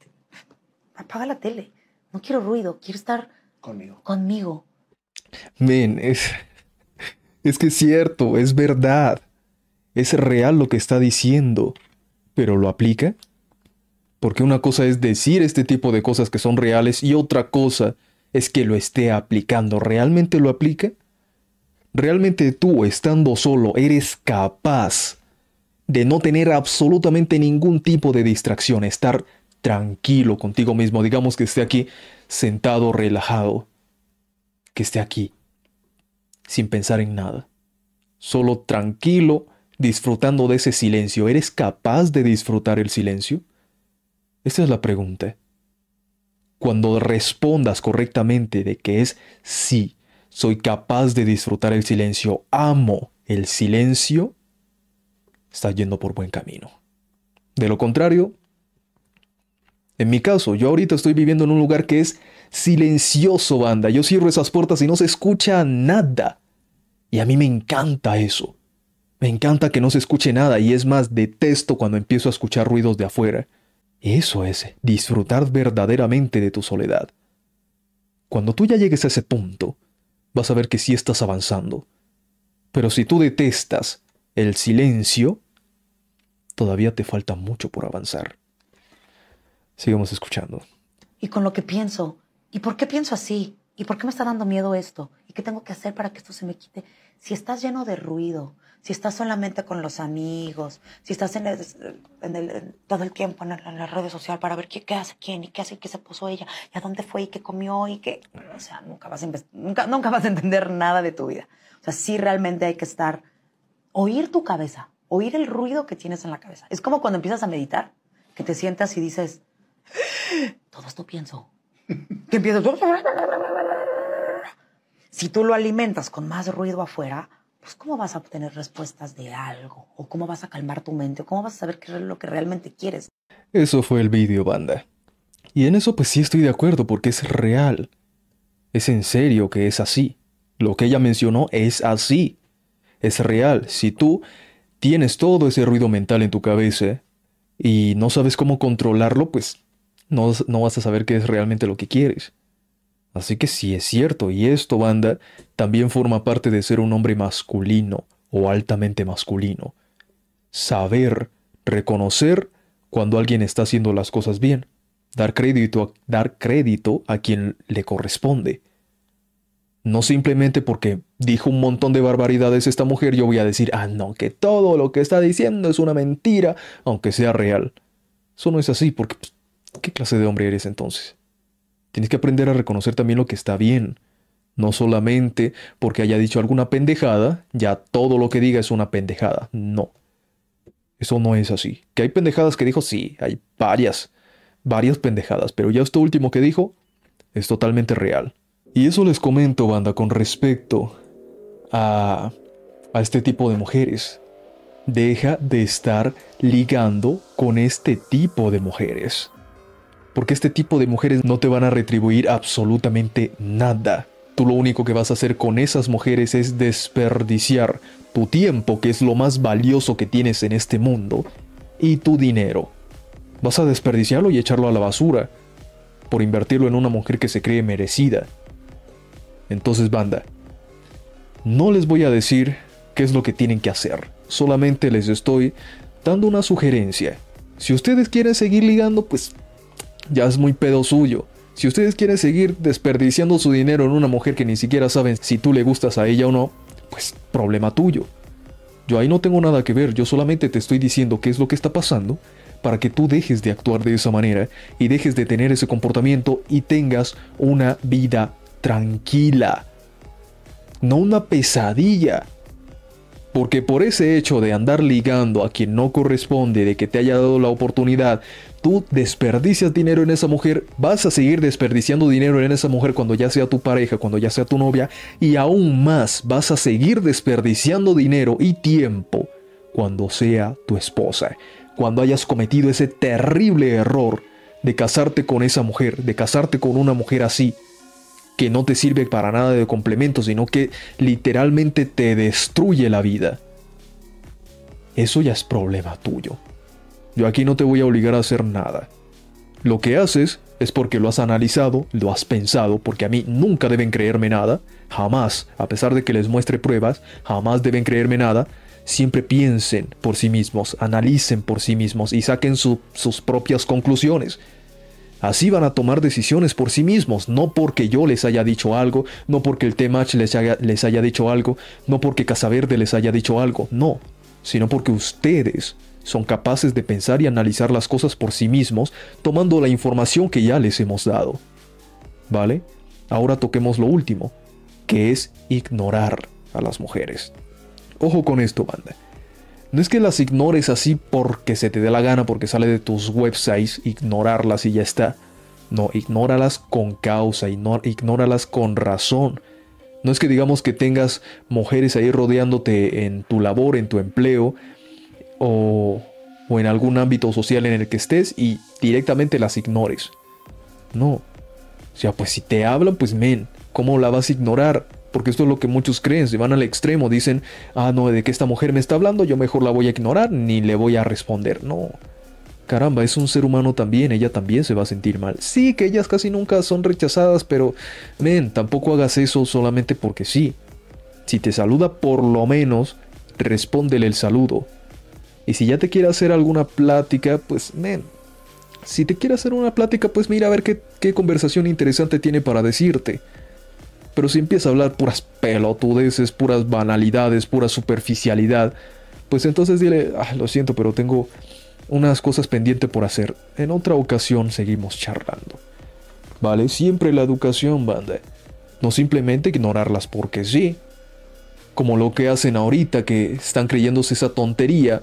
apaga la tele. No quiero ruido, quiero estar conmigo. Conmigo. Men, es, es que es cierto, es verdad. Es real lo que está diciendo. ¿Pero lo aplica? Porque una cosa es decir este tipo de cosas que son reales y otra cosa es que lo esté aplicando. ¿Realmente lo aplica? ¿Realmente tú, estando solo, eres capaz de no tener absolutamente ningún tipo de distracción, estar tranquilo contigo mismo, digamos que esté aquí sentado, relajado, que esté aquí, sin pensar en nada, solo tranquilo, disfrutando de ese silencio. ¿Eres capaz de disfrutar el silencio? Esa es la pregunta. Cuando respondas correctamente de que es sí, soy capaz de disfrutar el silencio, amo el silencio, estás yendo por buen camino. De lo contrario, en mi caso, yo ahorita estoy viviendo en un lugar que es silencioso, banda. Yo cierro esas puertas y no se escucha nada. Y a mí me encanta eso. Me encanta que no se escuche nada y es más, detesto cuando empiezo a escuchar ruidos de afuera. Eso es disfrutar verdaderamente de tu soledad. Cuando tú ya llegues a ese punto, vas a ver que sí estás avanzando. Pero si tú detestas el silencio, todavía te falta mucho por avanzar. Sigamos escuchando. Y con lo que pienso, ¿y por qué pienso así? ¿Y por qué me está dando miedo esto? ¿Y qué tengo que hacer para que esto se me quite? Si estás lleno de ruido, si estás solamente con los amigos, si estás en, el, todo el tiempo en, la red social para ver qué, qué, hace quién y qué hace y qué se puso ella y a dónde fue y qué comió y qué... O sea, nunca vas, a nunca, nunca vas a entender nada de tu vida. O sea, sí realmente hay que estar, oír tu cabeza, oír el ruido que tienes en la cabeza. Es como cuando empiezas a meditar, que te sientas y dices, todo esto pienso. Que empiezas... Si tú lo alimentas con más ruido afuera, pues ¿cómo vas a obtener respuestas de algo? ¿O cómo vas a calmar tu mente? ¿O cómo vas a saber qué es lo que realmente quieres? Eso fue el vídeo, banda. Y en eso pues sí estoy de acuerdo porque es real. Es en serio que es así. Lo que ella mencionó es así. Es real. Si tú tienes todo ese ruido mental en tu cabeza y no sabes cómo controlarlo, pues no, no vas a saber qué es realmente lo que quieres. Así que sí es cierto, y esto, banda, también forma parte de ser un hombre masculino o altamente masculino. Saber, reconocer cuando alguien está haciendo las cosas bien, dar crédito, dar crédito a quien le corresponde. No simplemente porque dijo un montón de barbaridades esta mujer, yo voy a decir, ah, no, que todo lo que está diciendo es una mentira, aunque sea real. Eso no es así, porque pues, ¿qué clase de hombre eres entonces? Tienes que aprender a reconocer también lo que está bien. No solamente porque haya dicho alguna pendejada, ya todo lo que diga es una pendejada. No. Eso no es así. Que hay pendejadas que dijo, sí, hay varias, varias pendejadas, pero ya esto último que dijo es totalmente real. Y eso les comento, banda, con respecto a, a este tipo de mujeres. Deja de estar ligando con este tipo de mujeres porque este tipo de mujeres no te van a retribuir absolutamente nada. Tú lo único que vas a hacer con esas mujeres es desperdiciar tu tiempo, que es lo más valioso que tienes en este mundo, y tu dinero. Vas a desperdiciarlo y echarlo a la basura, por invertirlo en una mujer que se cree merecida. Entonces, banda, no les voy a decir qué es lo que tienen que hacer, solamente les estoy dando una sugerencia. Si ustedes quieren seguir ligando, pues ya es muy pedo suyo. Si ustedes quieren seguir desperdiciando su dinero en una mujer que ni siquiera saben si tú le gustas a ella o no, pues problema tuyo. Yo ahí no tengo nada que ver, yo solamente te estoy diciendo qué es lo que está pasando para que tú dejes de actuar de esa manera y dejes de tener ese comportamiento y tengas una vida tranquila. No una pesadilla. Porque por ese hecho de andar ligando a quien no corresponde, de que te haya dado la oportunidad, tú desperdicias dinero en esa mujer, vas a seguir desperdiciando dinero en esa mujer cuando ya sea tu pareja, cuando ya sea tu novia, y aún más vas a seguir desperdiciando dinero y tiempo cuando sea tu esposa, cuando hayas cometido ese terrible error de casarte con esa mujer, de casarte con una mujer así, que no te sirve para nada de complemento, sino que literalmente te destruye la vida. Eso ya es problema tuyo. Yo aquí no te voy a obligar a hacer nada. Lo que haces es porque lo has analizado, lo has pensado, porque a mí nunca deben creerme nada, jamás, a pesar de que les muestre pruebas, jamás deben creerme nada. Siempre piensen por sí mismos, analicen por sí mismos y saquen sus propias conclusiones. Así van a tomar decisiones por sí mismos, no porque yo les haya dicho algo, no porque el T-Match les haya, les haya dicho algo, no porque Casaverde les haya dicho algo, no, sino porque ustedes son capaces de pensar y analizar las cosas por sí mismos, tomando la información que ya les hemos dado. ¿Vale? Ahora toquemos lo último, que es ignorar a las mujeres. Ojo con esto, banda. No es que las ignores así porque se te dé la gana, porque sale de tus websites, ignorarlas y ya está. No, ignóralas con causa, ignóralas con razón. No es que digamos que tengas mujeres ahí rodeándote en tu labor, en tu empleo o, o en algún ámbito social en el que estés y directamente las ignores. No. O sea, pues si te hablan, pues men, ¿cómo la vas a ignorar? Porque esto es lo que muchos creen, se van al extremo, dicen, ah, no, de que esta mujer me está hablando, yo mejor la voy a ignorar, ni le voy a responder. No. Caramba, es un ser humano también, ella también se va a sentir mal. Sí, que ellas casi nunca son rechazadas, pero, men, tampoco hagas eso solamente porque sí. Si te saluda, por lo menos, respóndele el saludo. Y si ya te quiere hacer alguna plática, pues, men, si te quiere hacer una plática, pues mira a ver qué, conversación interesante tiene para decirte. Pero si empieza a hablar puras pelotudeces, puras banalidades, pura superficialidad, pues entonces dile, ah, lo siento, pero tengo unas cosas pendientes por hacer. En otra ocasión seguimos charlando. ¿Vale? Siempre la educación, banda. No simplemente ignorarlas porque sí. Como lo que hacen ahorita, que están creyéndose esa tontería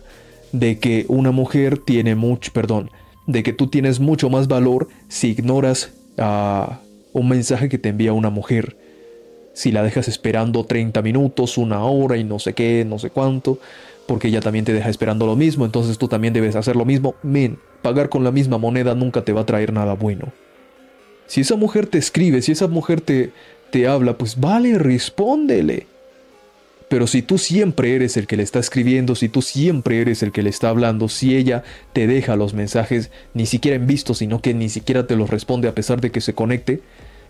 de que una mujer tiene mucho, perdón, de que tú tienes mucho más valor si ignoras a un mensaje que te envía una mujer. Si la dejas esperando 30 minutos, una hora y no sé qué, no sé cuánto porque ella también te deja esperando lo mismo, entonces tú también debes hacer lo mismo. Men, pagar con la misma moneda nunca te va a traer nada bueno. Si esa mujer te escribe, si esa mujer te, te habla, pues vale, respóndele. Pero si tú siempre eres el que le está escribiendo, si tú siempre eres el que le está hablando, si ella te deja los mensajes ni siquiera en visto, sino que ni siquiera te los responde a pesar de que se conecte,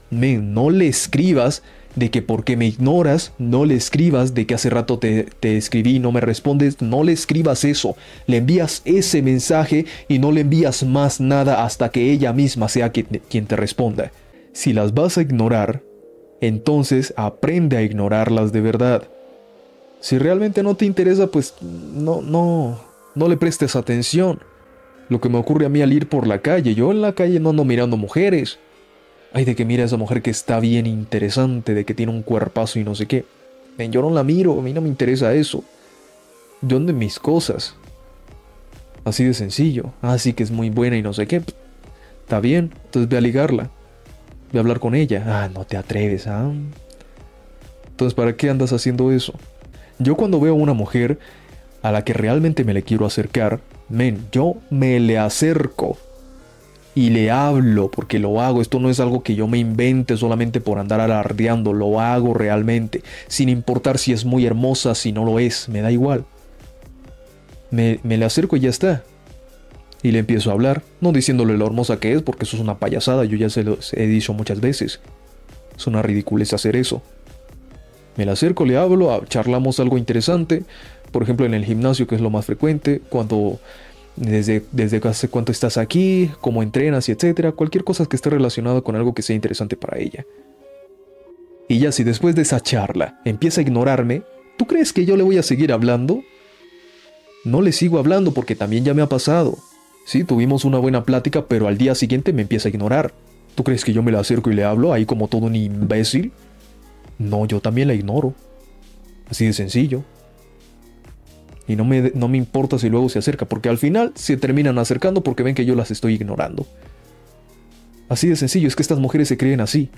men, no le escribas de que porque me ignoras, no le escribas, de que hace rato te, escribí y no me respondes, no le escribas eso, le envías ese mensaje y no le envías más nada hasta que ella misma sea quien te responda. Si las vas a ignorar, entonces aprende a ignorarlas de verdad. Si realmente no te interesa, pues no, no, no le prestes atención. Lo que me ocurre a mí al ir por la calle, yo en la calle no ando mirando mujeres. Ay, de que mira a esa mujer que está bien interesante, de que tiene un cuerpazo y no sé qué. Yo no la miro, a mí no me interesa eso. ¿Dónde mis cosas? Así de sencillo. Ah, sí que es muy buena y no sé qué. Está bien, entonces ve a ligarla. Ve a hablar con ella. Ah, no te atreves, ¿ah? Entonces, ¿para qué andas haciendo eso? Yo cuando veo a una mujer a la que realmente me le quiero acercar, men, yo me le acerco y le hablo porque lo hago. Esto no es algo que yo me invente solamente por andar alardeando, lo hago realmente, sin importar si es muy hermosa, si no lo es, me da igual. Me, me le acerco y ya está. Y le empiezo a hablar, no diciéndole lo hermosa que es, porque eso es una payasada, yo ya se lo he dicho muchas veces. Es una ridiculez hacer eso. Me le acerco, le hablo, charlamos algo interesante, por ejemplo en el gimnasio, que es lo más frecuente, cuando desde, desde hace cuánto estás aquí, cómo entrenas y etcétera, cualquier cosa que esté relacionada con algo que sea interesante para ella. Y ya si después de esa charla empieza a ignorarme, ¿tú crees que yo le voy a seguir hablando? No le sigo hablando porque también ya me ha pasado. Sí, tuvimos una buena plática, pero al día siguiente me empieza a ignorar. ¿Tú crees que yo me la acerco y le hablo ahí como todo un imbécil? No, yo también la ignoro. Así de sencillo. Y no me, no me importa si luego se acerca, porque al final se terminan acercando porque ven que yo las estoy ignorando. Así de sencillo, es que estas mujeres se creen así.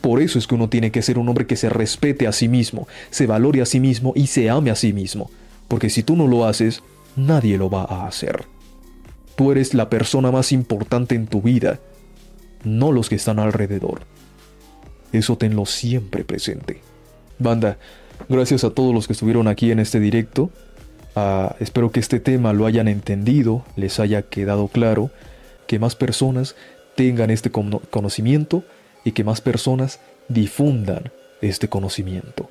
Por eso es que uno tiene que ser un hombre que se respete a sí mismo, se valore a sí mismo y se ame a sí mismo. Porque si tú no lo haces, nadie lo va a hacer. Tú eres la persona más importante en tu vida, no los que están alrededor. Eso tenlo siempre presente. Banda, Gracias a todos los que estuvieron aquí en este directo. Uh, espero que este tema lo hayan entendido, les haya quedado claro, que más personas tengan este conocimiento y que más personas difundan este conocimiento,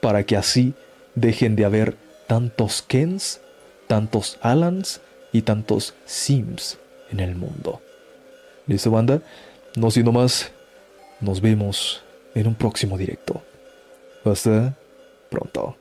para que así dejen de haber tantos Kens, tantos Alans y tantos Sims en el mundo. ¿Listo, banda? No siendo más, nos vemos en un próximo directo. Hasta pronto.